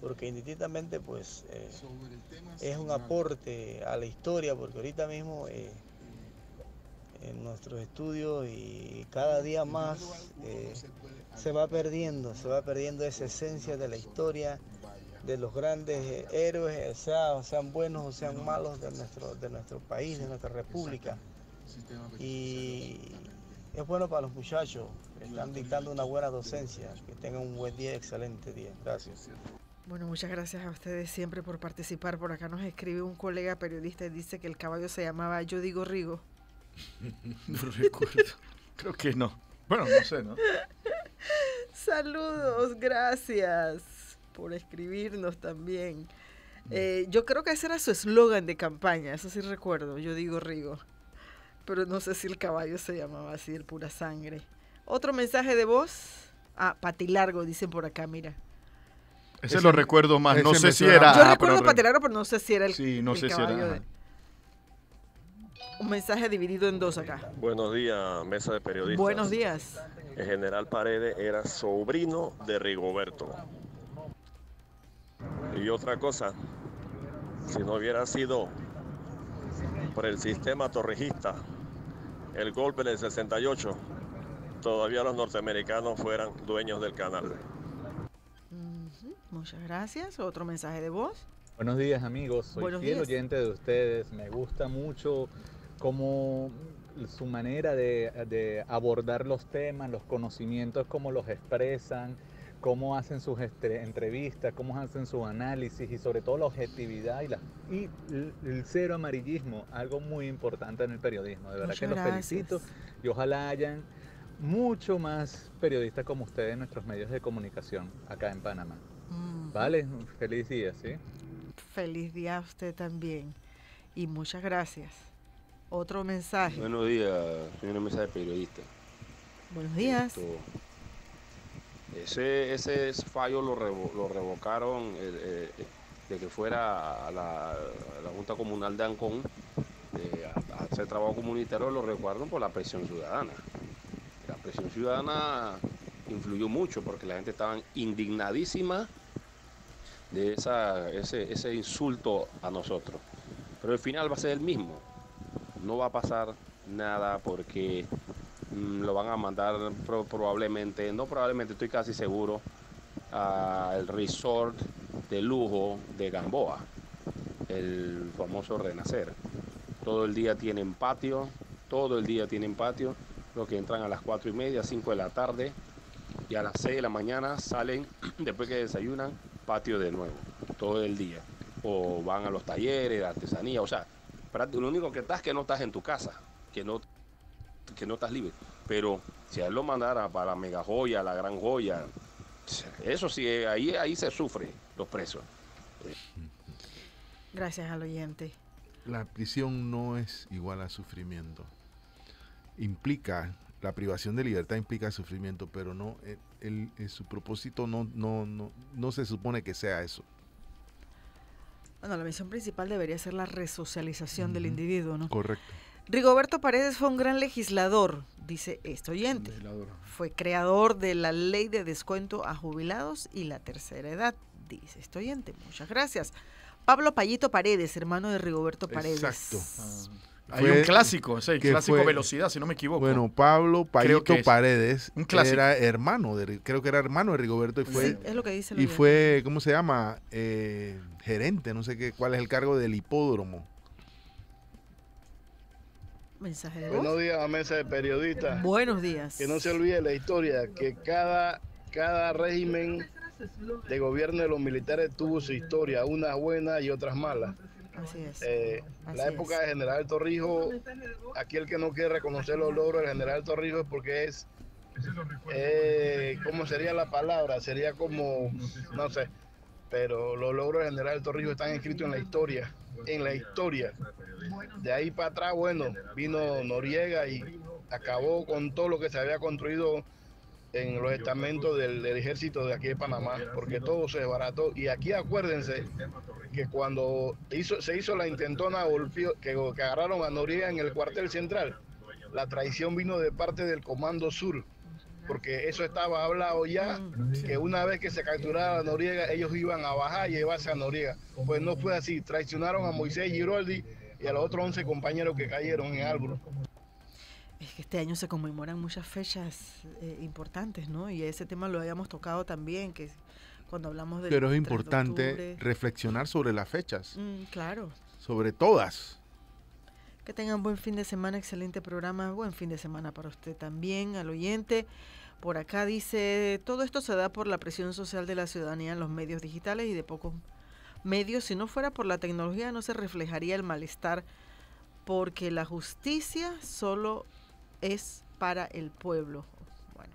S9: porque indistintamente pues eh, es un aporte a la historia, porque ahorita mismo en nuestros estudios y cada día más eh, se va perdiendo, se va perdiendo esa esencia de la historia de los grandes héroes, sea, sean buenos o sean malos de nuestro, de nuestro país, de nuestra república. Y es bueno para los muchachos, están dictando una buena docencia, que tengan un buen día, excelente día. Gracias.
S1: Bueno, muchas gracias a ustedes siempre por participar. Por acá nos escribe un colega periodista y dice que el caballo se llamaba Yo digo Rigo.
S2: No recuerdo. Creo que no. Bueno, no sé, ¿no?
S1: Saludos, gracias por escribirnos también. Eh, yo creo que ese era su eslogan de campaña, eso sí recuerdo, yo digo Rigo. Pero no sé si el caballo se llamaba así, el pura sangre. Otro mensaje de voz. Ah, patilargo, dicen por acá, mira.
S2: Ese, lo recuerdo más, no sé si era.
S1: Yo recuerdo patilargo, pero no sé si era el,
S2: sí, no sé si era.
S1: Un mensaje dividido en dos acá.
S10: Buenos días, mesa de periodistas.
S1: Buenos días.
S10: El general Paredes era sobrino de Rigoberto. Y otra cosa, si no hubiera sido por el sistema torrijista, el golpe del 68, todavía los norteamericanos fueran dueños del canal.
S1: Muchas gracias. Otro mensaje de voz.
S11: Buenos días amigos, soy fiel oyente de ustedes, me gusta mucho como su manera de, abordar los temas, los conocimientos, cómo los expresan, cómo hacen sus entrevistas, cómo hacen su análisis y sobre todo la objetividad y, la, y el, cero amarillismo, algo muy importante en el periodismo. De verdad que los felicito y ojalá hayan mucho más periodistas como ustedes en nuestros medios de comunicación acá en Panamá. Vale, feliz día, ¿sí?
S1: Feliz día a usted también y muchas gracias. Otro mensaje.
S12: Buenos días, señora mesa de periodista.
S1: Buenos días.
S12: ese, ese fallo lo, lo revocaron eh, eh, de que fuera a la, Junta Comunal de Ancón a, hacer trabajo comunitario, lo recuerdo por la presión ciudadana. La presión ciudadana influyó mucho porque la gente estaba indignadísima de esa, ese, ese insulto a nosotros. Pero el final va a ser el mismo. No va a pasar nada porque mm, lo van a mandar probablemente, no probablemente, estoy casi seguro, al resort de lujo de Gamboa, el famoso Renacer. Todo el día tienen patio, todo el día tienen patio, los que entran a las 4 y media, 5 de la tarde y a las 6 de la mañana salen, después que desayunan, patio de nuevo, todo el día. O van a los talleres de artesanía, o sea, lo único que estás es que no estás en tu casa, que no, que no estás libre. Pero si a él lo mandara para la mega joya, la gran joya, eso sí, ahí, ahí se sufre los presos.
S1: Gracias al oyente.
S3: La prisión no es igual a sufrimiento. Implica la privación de libertad implica sufrimiento, pero no, el, su propósito no, no, no, no se supone que sea eso.
S1: Bueno, la misión principal debería ser la resocialización del individuo, ¿no?
S3: Correcto.
S1: Rigoberto Paredes fue un gran legislador, dice este oyente. Fue creador de la ley de descuento a jubilados y la tercera edad, dice este oyente. Muchas gracias. Pablo Payito Paredes, hermano de Rigoberto Paredes.
S2: Exacto. Ah. Hay un clásico, ese clásico Velocidad, si no me equivoco.
S3: Bueno, Pablo Payito Paredes era hermano, de, creo que era hermano de Rigoberto y fue,
S1: es lo que dice
S3: y fue, ¿cómo se llama? Eh, gerente, no sé qué, cuál es el cargo del hipódromo.
S1: Mensaje de
S13: Buenos días, mesa de periodistas.
S1: Buenos días.
S13: Que no se olvide la historia, que cada, cada régimen de gobierno de los militares tuvo su historia, unas buenas y otras malas.
S1: Así es.
S13: Eh, la época de General Torrijos, aquí el que no quiere reconocer los logros del General Torrijos es porque es, eh, ¿cómo sería la palabra? Sería como, no sé, pero los logros del General Torrijos están escritos en la historia, en la historia. De ahí para atrás, bueno, vino Noriega y acabó con todo lo que se había construido en los estamentos del, ejército de aquí de Panamá, porque todo se desbarató. Y aquí acuérdense que cuando hizo, se hizo la intentona que, que agarraron a Noriega en el cuartel central, la traición vino de parte del Comando Sur, porque eso estaba hablado ya, que una vez que se capturara a Noriega, ellos iban a bajar y llevarse a Noriega. Pues no fue así, traicionaron a Moisés Giroldi y a los otros 11 compañeros que cayeron en Albro.
S1: Es que este año se conmemoran muchas fechas eh, importantes, ¿no? Y ese tema lo habíamos tocado también, que cuando hablamos de...
S3: Pero es importante reflexionar sobre las fechas.
S1: Mm, claro.
S3: Sobre todas.
S1: Que tengan buen fin de semana, excelente programa, buen fin de semana para usted también, al oyente. Por acá dice, todo esto se da por la presión social de la ciudadanía en los medios digitales y de pocos medios. Si no fuera por la tecnología no se reflejaría el malestar porque la justicia solo es para el pueblo. Bueno,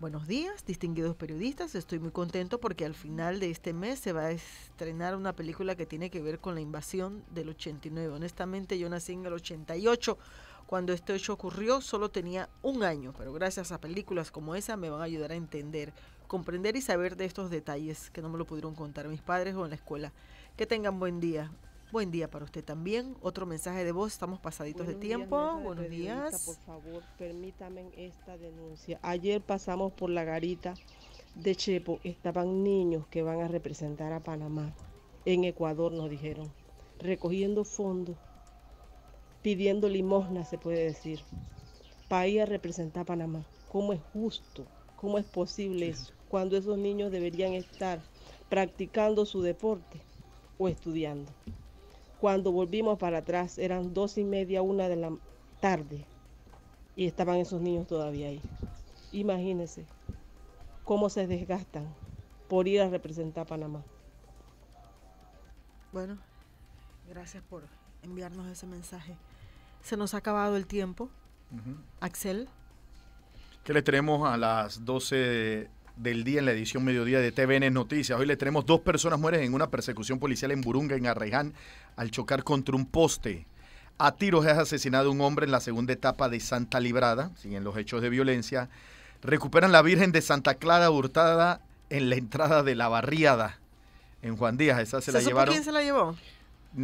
S1: buenos días, distinguidos periodistas. Estoy muy contento porque al final de este mes se va a estrenar una película que tiene que ver con la invasión del 89. Honestamente, yo nací en el 88. Cuando este hecho ocurrió, solo tenía un año, pero gracias a películas como esa me van a ayudar a entender, comprender y saber de estos detalles que no me lo pudieron contar mis padres o en la escuela. Que tengan buen día. Buen día para usted también. Otro mensaje de voz. Estamos pasaditos de tiempo. Buenos días.
S14: Por favor, permítame esta denuncia. Ayer pasamos por la garita de Chepo. Estaban niños que van a representar a Panamá. En Ecuador nos dijeron. Recogiendo fondos. Pidiendo limosna, se puede decir. Para ir a representar a Panamá. ¿Cómo es justo? ¿Cómo es posible eso? Cuando esos niños deberían estar practicando su deporte o estudiando. Cuando volvimos para atrás eran dos y media, una de la tarde y estaban esos niños todavía ahí. Imagínense. cómo se desgastan por ir a representar a Panamá.
S1: Bueno, gracias por enviarnos ese mensaje. Se nos ha acabado el tiempo. Axel.
S2: ¿Qué le tenemos a las 12 del día en la edición mediodía de TVN Noticias? Hoy le tenemos dos personas mueren en una persecución policial en Burunga, en Arreján, al chocar contra un poste. A tiros es asesinado un hombre en la segunda etapa de Santa Librada, siguen los hechos de violencia. Recuperan la Virgen de Santa Clara hurtada en la entrada de la barriada en Juan Díaz. Esa se, la llevaron.
S1: ¿Quién se la llevó?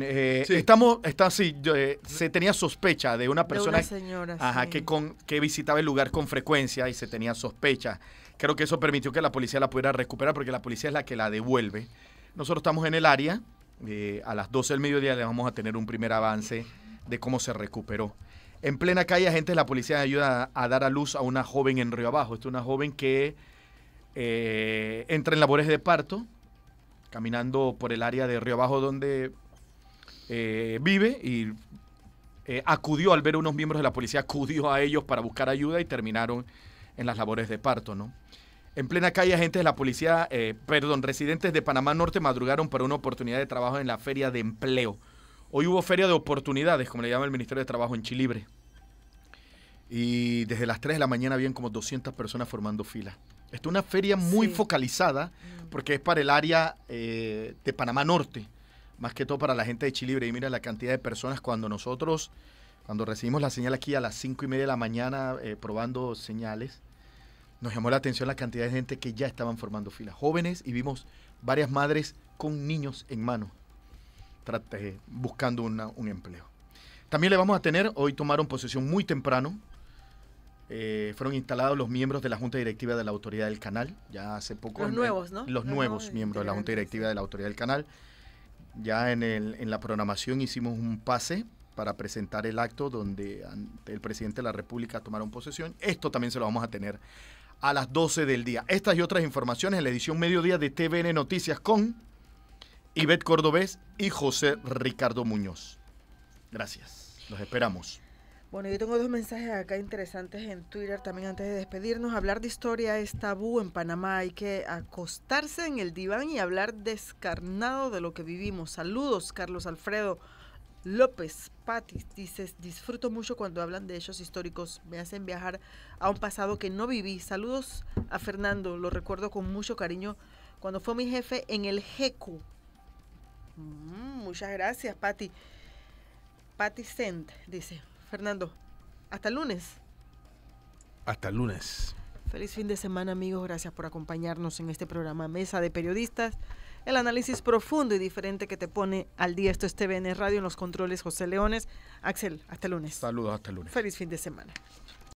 S2: Eh, Estamos, está así, eh, se tenía sospecha de una persona
S1: señora,
S2: ajá, que, con, que visitaba el lugar con frecuencia y se tenía sospecha. Creo que eso permitió que la policía la pudiera recuperar porque la policía es la que la devuelve. Nosotros estamos en el área, eh, a las 12 del mediodía le vamos a tener un primer avance de cómo se recuperó. En plena calle, agentes de la policía ayuda a, dar a luz a una joven en Río Abajo. Esta es una joven que entra en labores de parto, caminando por el área de Río Abajo donde eh, vive y eh, acudió al ver a unos miembros de la policía, acudió a ellos para buscar ayuda y terminaron en las labores de parto, ¿no? En plena calle, agentes de la policía, eh, perdón, residentes de Panamá Norte madrugaron para una oportunidad de trabajo en la feria de empleo. Hoy hubo feria de oportunidades, como le llama el Ministerio de Trabajo en Chilibre. Y desde las 3 de la mañana habían como 200 personas formando fila. Esta es una feria muy focalizada porque es para el área de Panamá Norte más que todo para la gente de Chile Y mira la cantidad de personas cuando nosotros, cuando recibimos la señal aquí a las cinco y media de la mañana eh, probando señales, nos llamó la atención la cantidad de gente que ya estaban formando filas. Jóvenes y vimos varias madres con niños en mano buscando un empleo. También le vamos a tener, hoy tomaron posesión muy temprano, eh, fueron instalados los miembros de la Junta Directiva de la Autoridad del Canal, ya hace poco.
S1: Los nuevos, ¿no?
S2: Los, nuevos miembros de la Junta Directiva de la Autoridad del Canal. Ya en, el, en la programación hicimos un pase para presentar el acto donde el presidente de la República tomaron posesión. Esto también se lo vamos a tener a las 12 del día. Estas y otras informaciones en la edición mediodía de TVN Noticias con Ivette Cordobés y José Ricardo Muñoz. Gracias. Los esperamos.
S1: Bueno, yo tengo dos mensajes acá interesantes en Twitter también antes de despedirnos. Hablar de historia es tabú en Panamá. Hay que acostarse en el diván y hablar descarnado de lo que vivimos. Saludos, Carlos Alfredo López Patis. Dices, disfruto mucho cuando hablan de hechos históricos. Me hacen viajar a un pasado que no viví. Saludos a Fernando. Lo recuerdo con mucho cariño cuando fue mi jefe en el GECU. Mm, muchas gracias, Pati. Pati Sent dice, Fernando, hasta el lunes.
S3: Hasta el lunes.
S1: Feliz fin de semana amigos, gracias por acompañarnos en este programa Mesa de Periodistas. El análisis profundo y diferente que te pone al día. Esto es TVN Radio en los controles José Leones. Axel, hasta el lunes.
S2: Saludos, hasta el lunes.
S1: Feliz fin de semana.